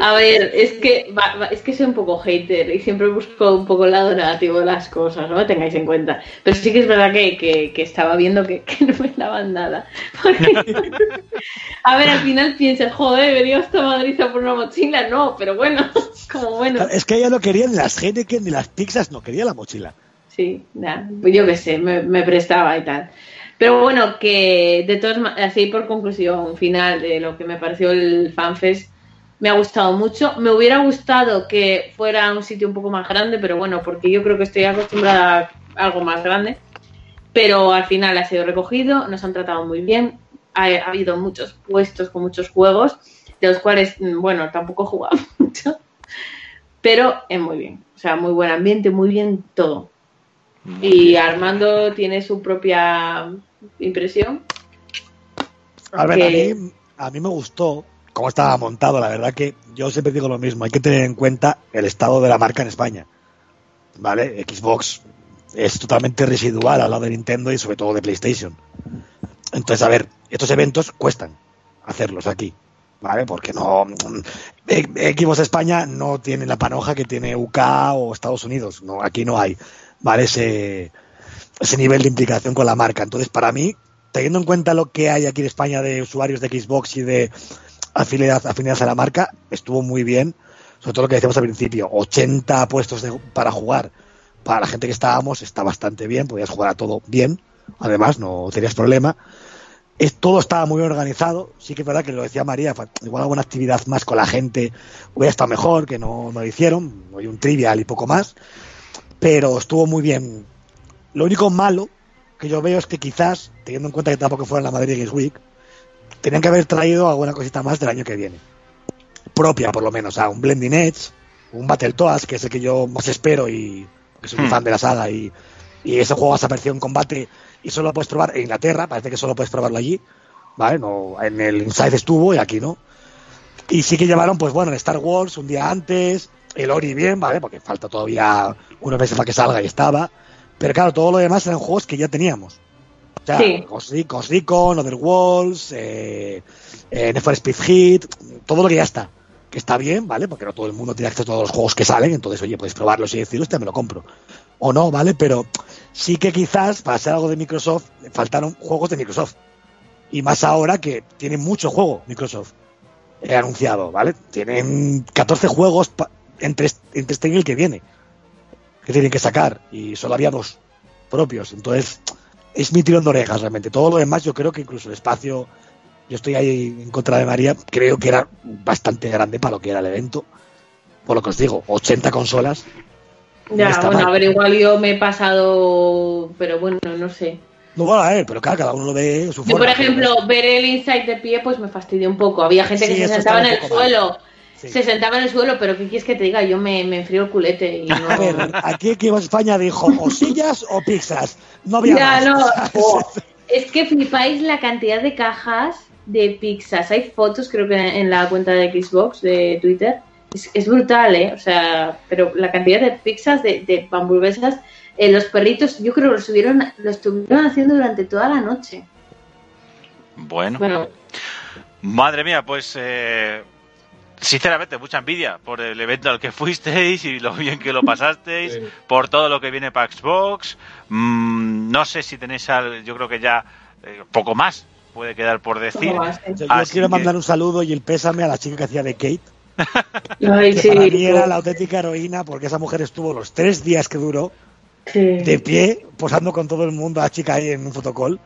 A ver, es que va- va- es que soy un poco hater y siempre busco un poco el lado negativo de las cosas, no me tengáis en cuenta. Pero sí que es verdad que, que- que estaba viendo que, [laughs] que no me daban nada. Porque- [laughs] a ver, al final piensas, joder, venido hasta Madrid a por una mochila. No, pero bueno, [laughs] como bueno. Es que ella no quería ni las Heineken ni las pizzas, no quería la mochila. Sí, nada, pues yo qué sé, me, me prestaba y tal. Pero bueno, que de todas ma- así por conclusión final de lo que me pareció el FanFest, me ha gustado mucho. Me hubiera gustado que fuera un sitio un poco más grande, pero bueno, porque yo creo que estoy acostumbrada a algo más grande. Pero al final ha sido recogido, nos han tratado muy bien. Ha, ha habido muchos puestos con muchos juegos, de los cuales, mm, bueno, tampoco he jugado [laughs] mucho. Pero es muy bien. O sea, muy buen ambiente, muy bien todo. Y Armando tiene su propia impresión. A ver, a mí, a mí me gustó cómo estaba montado. La verdad que yo siempre digo lo mismo. Hay que tener en cuenta el estado de la marca en España. ¿Vale? Xbox es totalmente residual al lado de Nintendo y sobre todo de PlayStation. Entonces, a ver, estos eventos cuestan hacerlos aquí. ¿Vale? Porque no. eh, Xbox España no tiene la panoja que tiene UK o Estados Unidos. No, aquí no hay. ¿Vale? Ese, ese nivel de implicación con la marca. Entonces, para mí, teniendo en cuenta lo que hay aquí en España de usuarios de Xbox y de afinidad, afinidad a la marca, estuvo muy bien, sobre todo lo que decíamos al principio, 80 puestos para jugar, para la gente que estábamos, está bastante bien, podías jugar a todo bien, además, no tenías problema. Es, todo estaba muy organizado, sí que es verdad que lo decía María, igual alguna actividad más con la gente hubiera estado mejor, que no, no lo hicieron, hay un trivial y poco más, pero estuvo muy bien. Lo único malo que yo veo es que quizás, teniendo en cuenta que tampoco fuera la Madrid Games Week, tenían que haber traído alguna cosita más del año que viene. Propia, por lo menos, a un Blending Edge, un Battletoads, que es el que yo más espero y que soy un Hmm. fan de la saga y, y ese juego has aparecido en combate y solo lo puedes probar en Inglaterra, parece que solo puedes probarlo allí, ¿vale? No, en el Inside estuvo y aquí no. Y sí que llevaron, pues bueno, el Star Wars un día antes, el Ori bien, ¿vale? Porque falta todavía unos meses para que salga y estaba. Pero claro, todo lo demás eran juegos que ya teníamos. O sea, Sí. Ghost Ghost Recon, Other Walls, eh, eh, Need for Speed Hit, todo lo que ya está. Que está bien, ¿vale? Porque no todo el mundo tiene acceso a todos los juegos que salen, entonces, oye, puedes probarlos y decir, hostia, me lo compro. O no, ¿vale? Pero sí que quizás, para ser algo de Microsoft, faltaron juegos de Microsoft. Y más ahora que tiene mucho juego Microsoft he anunciado, ¿vale? Tienen 14 juegos pa- entre, entre este y el que viene que tienen que sacar y solo había dos propios. Entonces, es mi tirón de orejas realmente. Todo lo demás, yo creo que incluso el espacio, yo estoy ahí en contra de María, creo que era bastante grande para lo que era el evento. Por lo que os digo, 80 consolas. Ya, bueno, mal. a ver, igual yo me he pasado, pero bueno, no sé. No bueno, a ver, pero claro, cada uno lo ve su Yo, forma. por ejemplo, ver el Inside de pie, pues me fastidió un poco. Había gente que se sentaba en el mal. Sí. Se sentaba en el suelo, pero ¿qué quieres que te diga? Yo me, me enfrío el culete y no... A ver, aquí que iba a España dijo o sillas o pizzas. No había Ya, más. no. [laughs] Oh, es que flipáis la cantidad de cajas de pizzas. Hay fotos, creo que en la cuenta de Xbox de Twitter. Es, es brutal, ¿eh? O sea, pero la cantidad de pizzas, de, de hamburguesas, eh, los perritos, yo creo que lo, estuvieron, lo estuvieron haciendo durante toda la noche. Bueno, Bueno, madre mía, pues eh, sinceramente mucha envidia por el evento al que fuisteis y lo bien que lo pasasteis, Sí. por todo lo que viene para Xbox. Mm, no sé si tenéis, al, yo creo que ya eh, poco más puede quedar por decir. Yo, quiero que- mandar un saludo y el pésame a la chica que hacía de Kate. [laughs] Ay, que sí, para mí era la auténtica heroína porque esa mujer estuvo los tres días que duró sí. de pie posando con todo el mundo a la chica ahí en un fotocall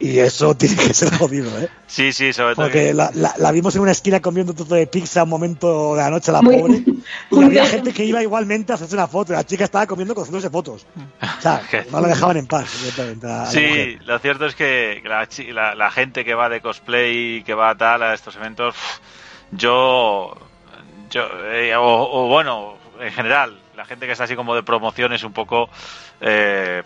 y eso [laughs] tiene que ser jodido, ¿eh? Sí, sí, sobre todo. Porque que- la, la- la vimos en una esquina comiendo un trozo de pizza un momento de la noche la Muy- pobre y había bien. gente que iba igualmente a hacerse una foto la chica estaba comiendo con haciéndose fotos. O sea, [laughs] no la dejaban en paz. la Sí, lo cierto es que la, chi- la- la gente que va de cosplay y que va a tal a estos eventos, yo, yo eh, o, o bueno, en general, la gente que está así como de promoción es un poco, eh,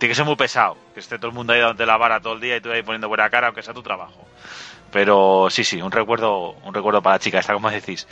tiene que ser muy pesado, que esté todo el mundo ahí dándote la vara todo el día y tú ahí poniendo buena cara, aunque sea tu trabajo. Pero sí, sí, un recuerdo, un recuerdo para la chica, esta como decís.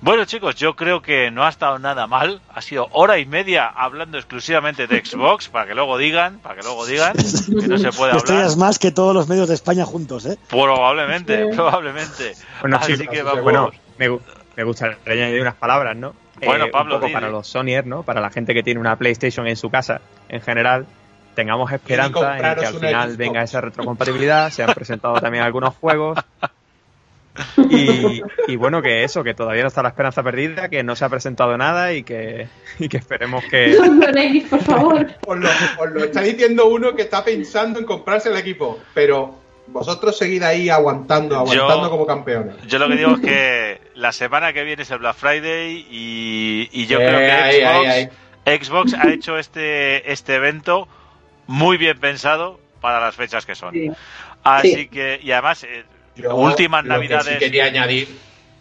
Bueno chicos, yo creo que no ha estado nada mal. Ha sido hora y media hablando exclusivamente de Xbox, [laughs] para que luego digan, para que luego digan que no se puede [laughs] hablar. es más que todos los medios de España juntos, ¿eh? Probablemente, Sí. probablemente. Bueno, Así chicos, que vamos. bueno, me, me gustaría añadir unas palabras, ¿no? Bueno, Eh, Pablo, un poco di, para los Sonyers, ¿no? Para la gente que tiene una PlayStation en su casa, en general, tengamos esperanza en que al final Xbox. venga esa retrocompatibilidad. Se han presentado también algunos juegos. [laughs] Y, y bueno, que eso, que todavía no está la esperanza perdida, que no se ha presentado nada y que, y que esperemos que, No lloréis, por favor. Os lo, os lo está diciendo uno que está pensando en comprarse el equipo, pero vosotros seguid ahí aguantando, aguantando Yo- como campeones. Yo lo que digo es que la semana que viene es el Black Friday y, y yo Eh, creo que ahí, Xbox, ahí, ahí. Xbox ha hecho este, este evento muy bien pensado para las fechas que son. Sí. Así Sí. que, y además, eh, Yo últimas lo que sí quería añadir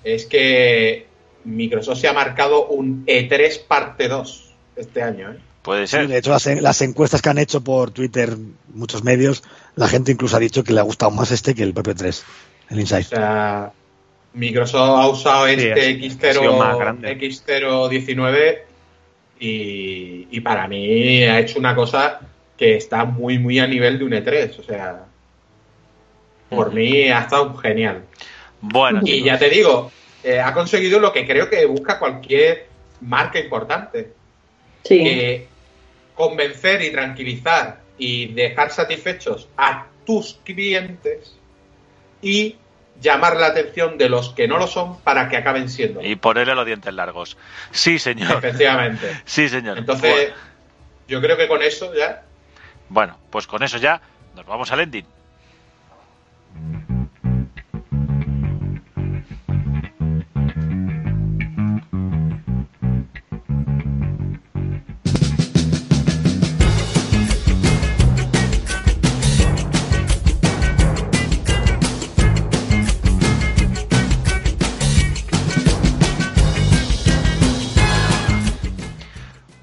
es que Microsoft se ha marcado un E3 parte 2 este año. ¿eh? Puede Sí, ser. de hecho, las, las encuestas que han hecho por Twitter muchos medios, la gente incluso ha dicho que le ha gustado más este que el propio 3, el O sea, Microsoft ha usado este ha- ha sido más grande. X0, X019 y, y para mí ha hecho una cosa que está muy, muy a nivel de un E3. O sea, por mí ha estado genial. Bueno, Y chicos, ya te digo, eh, ha conseguido lo que creo que busca cualquier marca importante. Sí. Eh, convencer y tranquilizar y dejar satisfechos a tus clientes y llamar la atención de los que no lo son para que acaben siendo. Y ponerle los dientes largos. Sí, señor. Efectivamente. Sí, señor. Entonces, Bueno, yo creo que con eso ya. Bueno, pues con eso ya nos vamos al ending.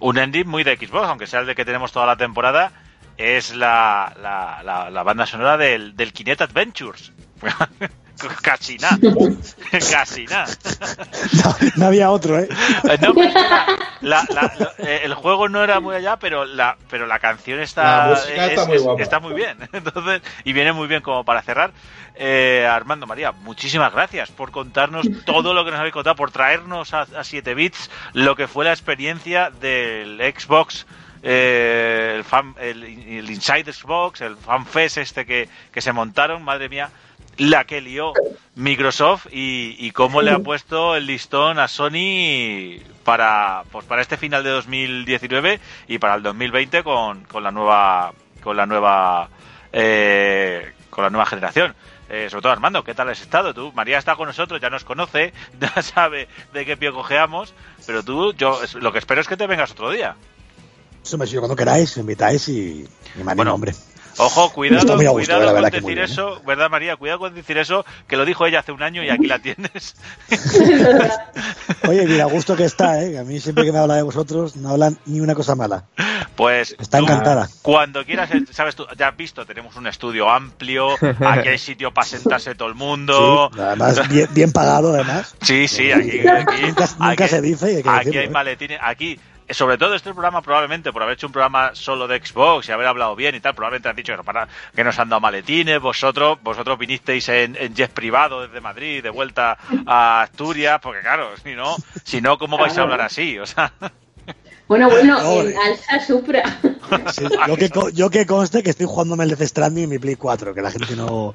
Un ending muy de Xbox, aunque sea el de que tenemos toda la temporada, es la, la, la, la banda sonora del, del Kinect Adventures. [laughs] Casi nada. [laughs] Casi nada. No, no había otro, ¿eh? Eh, No, pero es que la- la- la- eh, el juego no era muy allá, pero la, pero la canción está, La música está muy guapa. está muy bien. [laughs] Entonces, y viene muy bien como para cerrar. Eh, Armando María, muchísimas gracias por contarnos todo lo que nos habéis contado, por traernos a, a 7 bits lo que fue la experiencia del Xbox. Eh, el, fan, el, el Inside Xbox, el FanFest este que, que se montaron, madre mía, la que lió Microsoft y, y cómo le ha puesto el listón a Sony para pues para este final de 2019 y para el 2020 con, con la nueva con la nueva eh, con la nueva generación Eh, sobre todo Armando, ¿qué tal has estado tú? María está con nosotros, ya nos conoce, [laughs] ya sabe de qué pie cojeamos, pero tú, yo lo que espero es que te vengas otro día. Eso me sigo cuando queráis, me invitáis y, y me Bueno, hombre. Ojo, cuidado, gusto, cuidado la con decir bien, ¿eh? eso, ¿verdad María? Cuidado con decir eso, que lo dijo ella hace un año y aquí la tienes. Oye, mira, a gusto que está, ¿eh? A mí siempre que me habla de vosotros no hablan ni una cosa mala. Pues Está tú, encantada. Cuando quieras, eh, sabes tú, ya has visto, tenemos un estudio amplio, aquí hay sitio para sentarse todo el mundo. Sí, además, bien, bien pagado, además. Sí, sí, aquí, aquí, Nunca, nunca aquí- se dice hay que aquí decirlo, hay ¿eh? maletines, aquí, sobre todo este programa probablemente por haber hecho un programa solo de Xbox y haber hablado bien y tal, probablemente han dicho que, no, para, que nos han dado maletines, vosotros, vosotros vinisteis en, en jet privado desde Madrid, de vuelta a Asturias, porque claro, si no, si no, ¿cómo vais a hablar así? O sea, Bueno, bueno, No, en Alsa Supra. Sí, yo, que, co- yo que conste que estoy jugándome el Death Stranding en mi Play 4, que la gente no...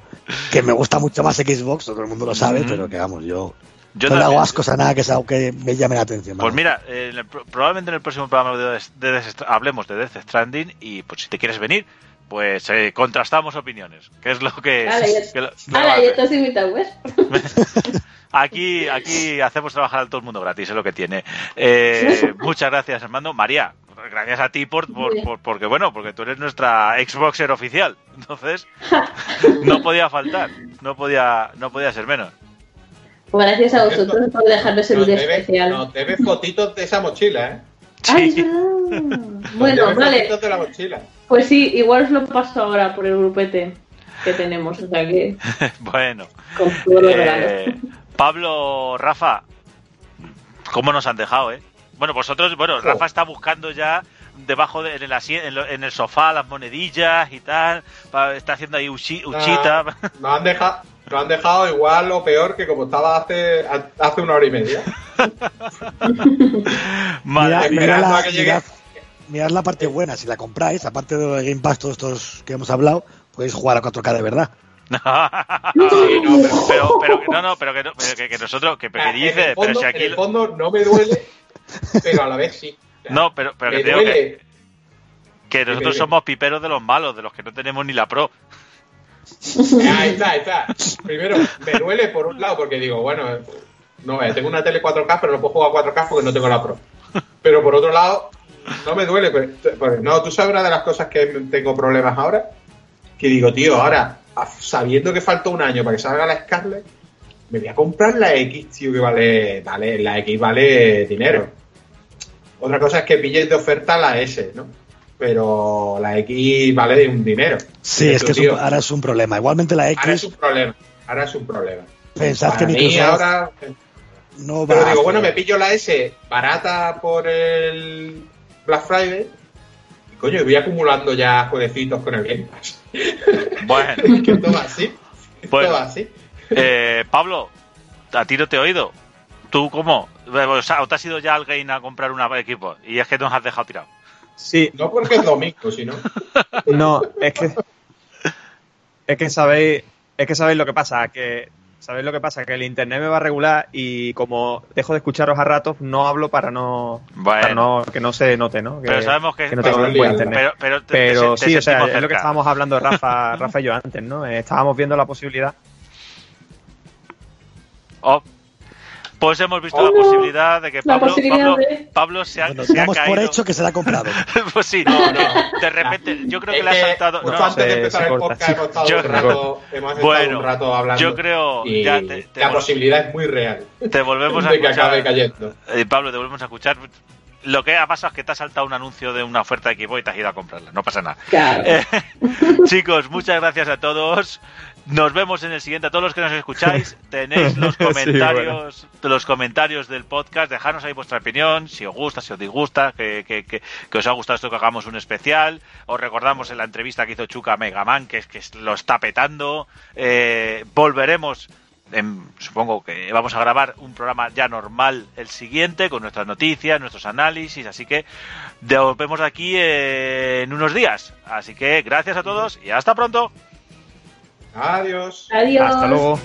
que me gusta mucho más Xbox, todo el mundo lo sabe, Ujú. pero que vamos, yo... yo no le hago ascos a nada que, sea, que me llame la atención. Pues vamos. mira, en el pro- probablemente en el próximo programa de, de hablemos de Death Stranding y pues si te quieres venir, pues eh, contrastamos opiniones, que es lo que... Has invitado, ¿ves? Aquí, aquí hacemos trabajar a todo el mundo gratis, es lo que tiene. Eh, [laughs] muchas gracias, Armando. María, gracias a ti por, por- por- porque bueno, porque tú eres nuestra Xboxer oficial. Entonces, [laughs] no podía faltar, no podía, no podía ser menos. Gracias a vosotros por dejarme vídeo debes, especial. nos debes fotitos de esa mochila, ¿eh? [laughs] Ay, es Sí. verdad. Bueno, vale. fotitos de la mochila. Pues sí, igual os lo paso ahora por el grupete que tenemos. O sea que [laughs] Bueno, con todos los regalos. eh, Pablo, Rafa, ¿cómo nos han dejado, eh? Bueno, vosotros, bueno, Rafa está buscando ya debajo de, en, el en, lo- en el sofá las monedillas y tal, pa- está haciendo ahí uchi- uchita. Nah, Nos han dejado, nos han dejado igual o peor que como estaba hace, hace una hora y media. [laughs] Madre Mira- mía. mira esperando la- a que llegue. mirad- mirad la parte buena, si la compráis, aparte de los Game Pass, todos estos que hemos hablado, podéis jugar a 4K de verdad. Sí, [laughs] no, pero- pero, no, no, pero que, no- pero que, que nosotros, que, que Ah, en el dice, fondo- pero si En aquí, el fondo no me duele, pero a la vez sí. No, pero, pero que digo que, que nosotros somos piperos de los malos, de los que no tenemos ni la pro. Ahí está, ahí está. Primero, me duele por un lado porque digo, bueno, no, eh, tengo una tele 4K, pero no puedo jugar a 4K porque no tengo la Pro. Pero por otro lado, no me duele. pero- porque- no, tú sabes una de las cosas que tengo problemas ahora, que digo, tío, ahora, sabiendo que falta un año para que salga la Scarlett, me voy a comprar la X, tío, que vale, vale, la X vale dinero. Otra cosa es que pilles de oferta la S, ¿no? Pero la X vale un dinero. Sí, es que es un- tío, ahora es un problema. Igualmente la Ahora es X, un problema. Ahora es un problema. pensad Para que mí Microsoft ahora. no va Pero digo, bueno, me pillo la S barata por el Black Friday. Y coño, voy acumulando ya jueguecitos con el Game Pass. [laughs] Bueno, [laughs] que va así. Bueno. va así. eh, Pablo, a ti no te he oído. ¿Tú cómo? O sea, ¿o te has ido ya al game a comprar un equipo y es que nos has dejado tirado? Sí, No porque es domingo, sino. [laughs] no, es que. Es que sabéis. Es que sabéis lo que pasa, que ¿Sabéis lo que pasa? Que el internet me va a regular y como dejo de escucharos a ratos, no hablo para no, Bueno. para no que no se note, ¿no? Que, Pero sabemos que- no tengo Para un buen liarla. internet. Pero, pero, te- Pero te- te sí, o sea, es lo que estábamos hablando Rafa, [laughs] Rafa y yo antes, ¿no? Eh, estábamos viendo la posibilidad. Oh. Pues hemos visto Oh, la no. posibilidad de que La Pablo, Pablo, de- Pablo se ha, Bueno, se ha damos por caído. hecho que será comprado. [laughs] pues sí, No, no. de repente, yo creo que Es le ha saltado. justo no, antes de se- empezar se el corta, podcast hemos estado, Yo- un rato, hemos estado Bueno, un rato hablando. yo creo- y ya te- te la vol- posibilidad es muy real te volvemos a [laughs] de que escuchar. acabe cayendo. Eh, Pablo, te volvemos a escuchar. Lo que ha pasado es que te ha saltado un anuncio de una oferta de equipo y te has ido a comprarla. No pasa nada. Claro. Eh, [laughs] chicos, muchas gracias a todos. Nos vemos en el siguiente. A todos los que nos escucháis, [laughs] tenéis los Sí, comentarios, los comentarios del podcast. Dejadnos ahí vuestra opinión, si os gusta, si os disgusta, que, que, que, que os ha gustado esto que hagamos un especial. Os recordamos en la entrevista que hizo Chuca a Megaman, que es que lo está petando. Eh, volveremos. En- supongo que vamos a grabar un programa ya normal el siguiente con nuestras noticias, nuestros análisis, así que nos vemos aquí en unos días. Así que gracias a todos y hasta pronto. Adiós. Adiós. Hasta luego.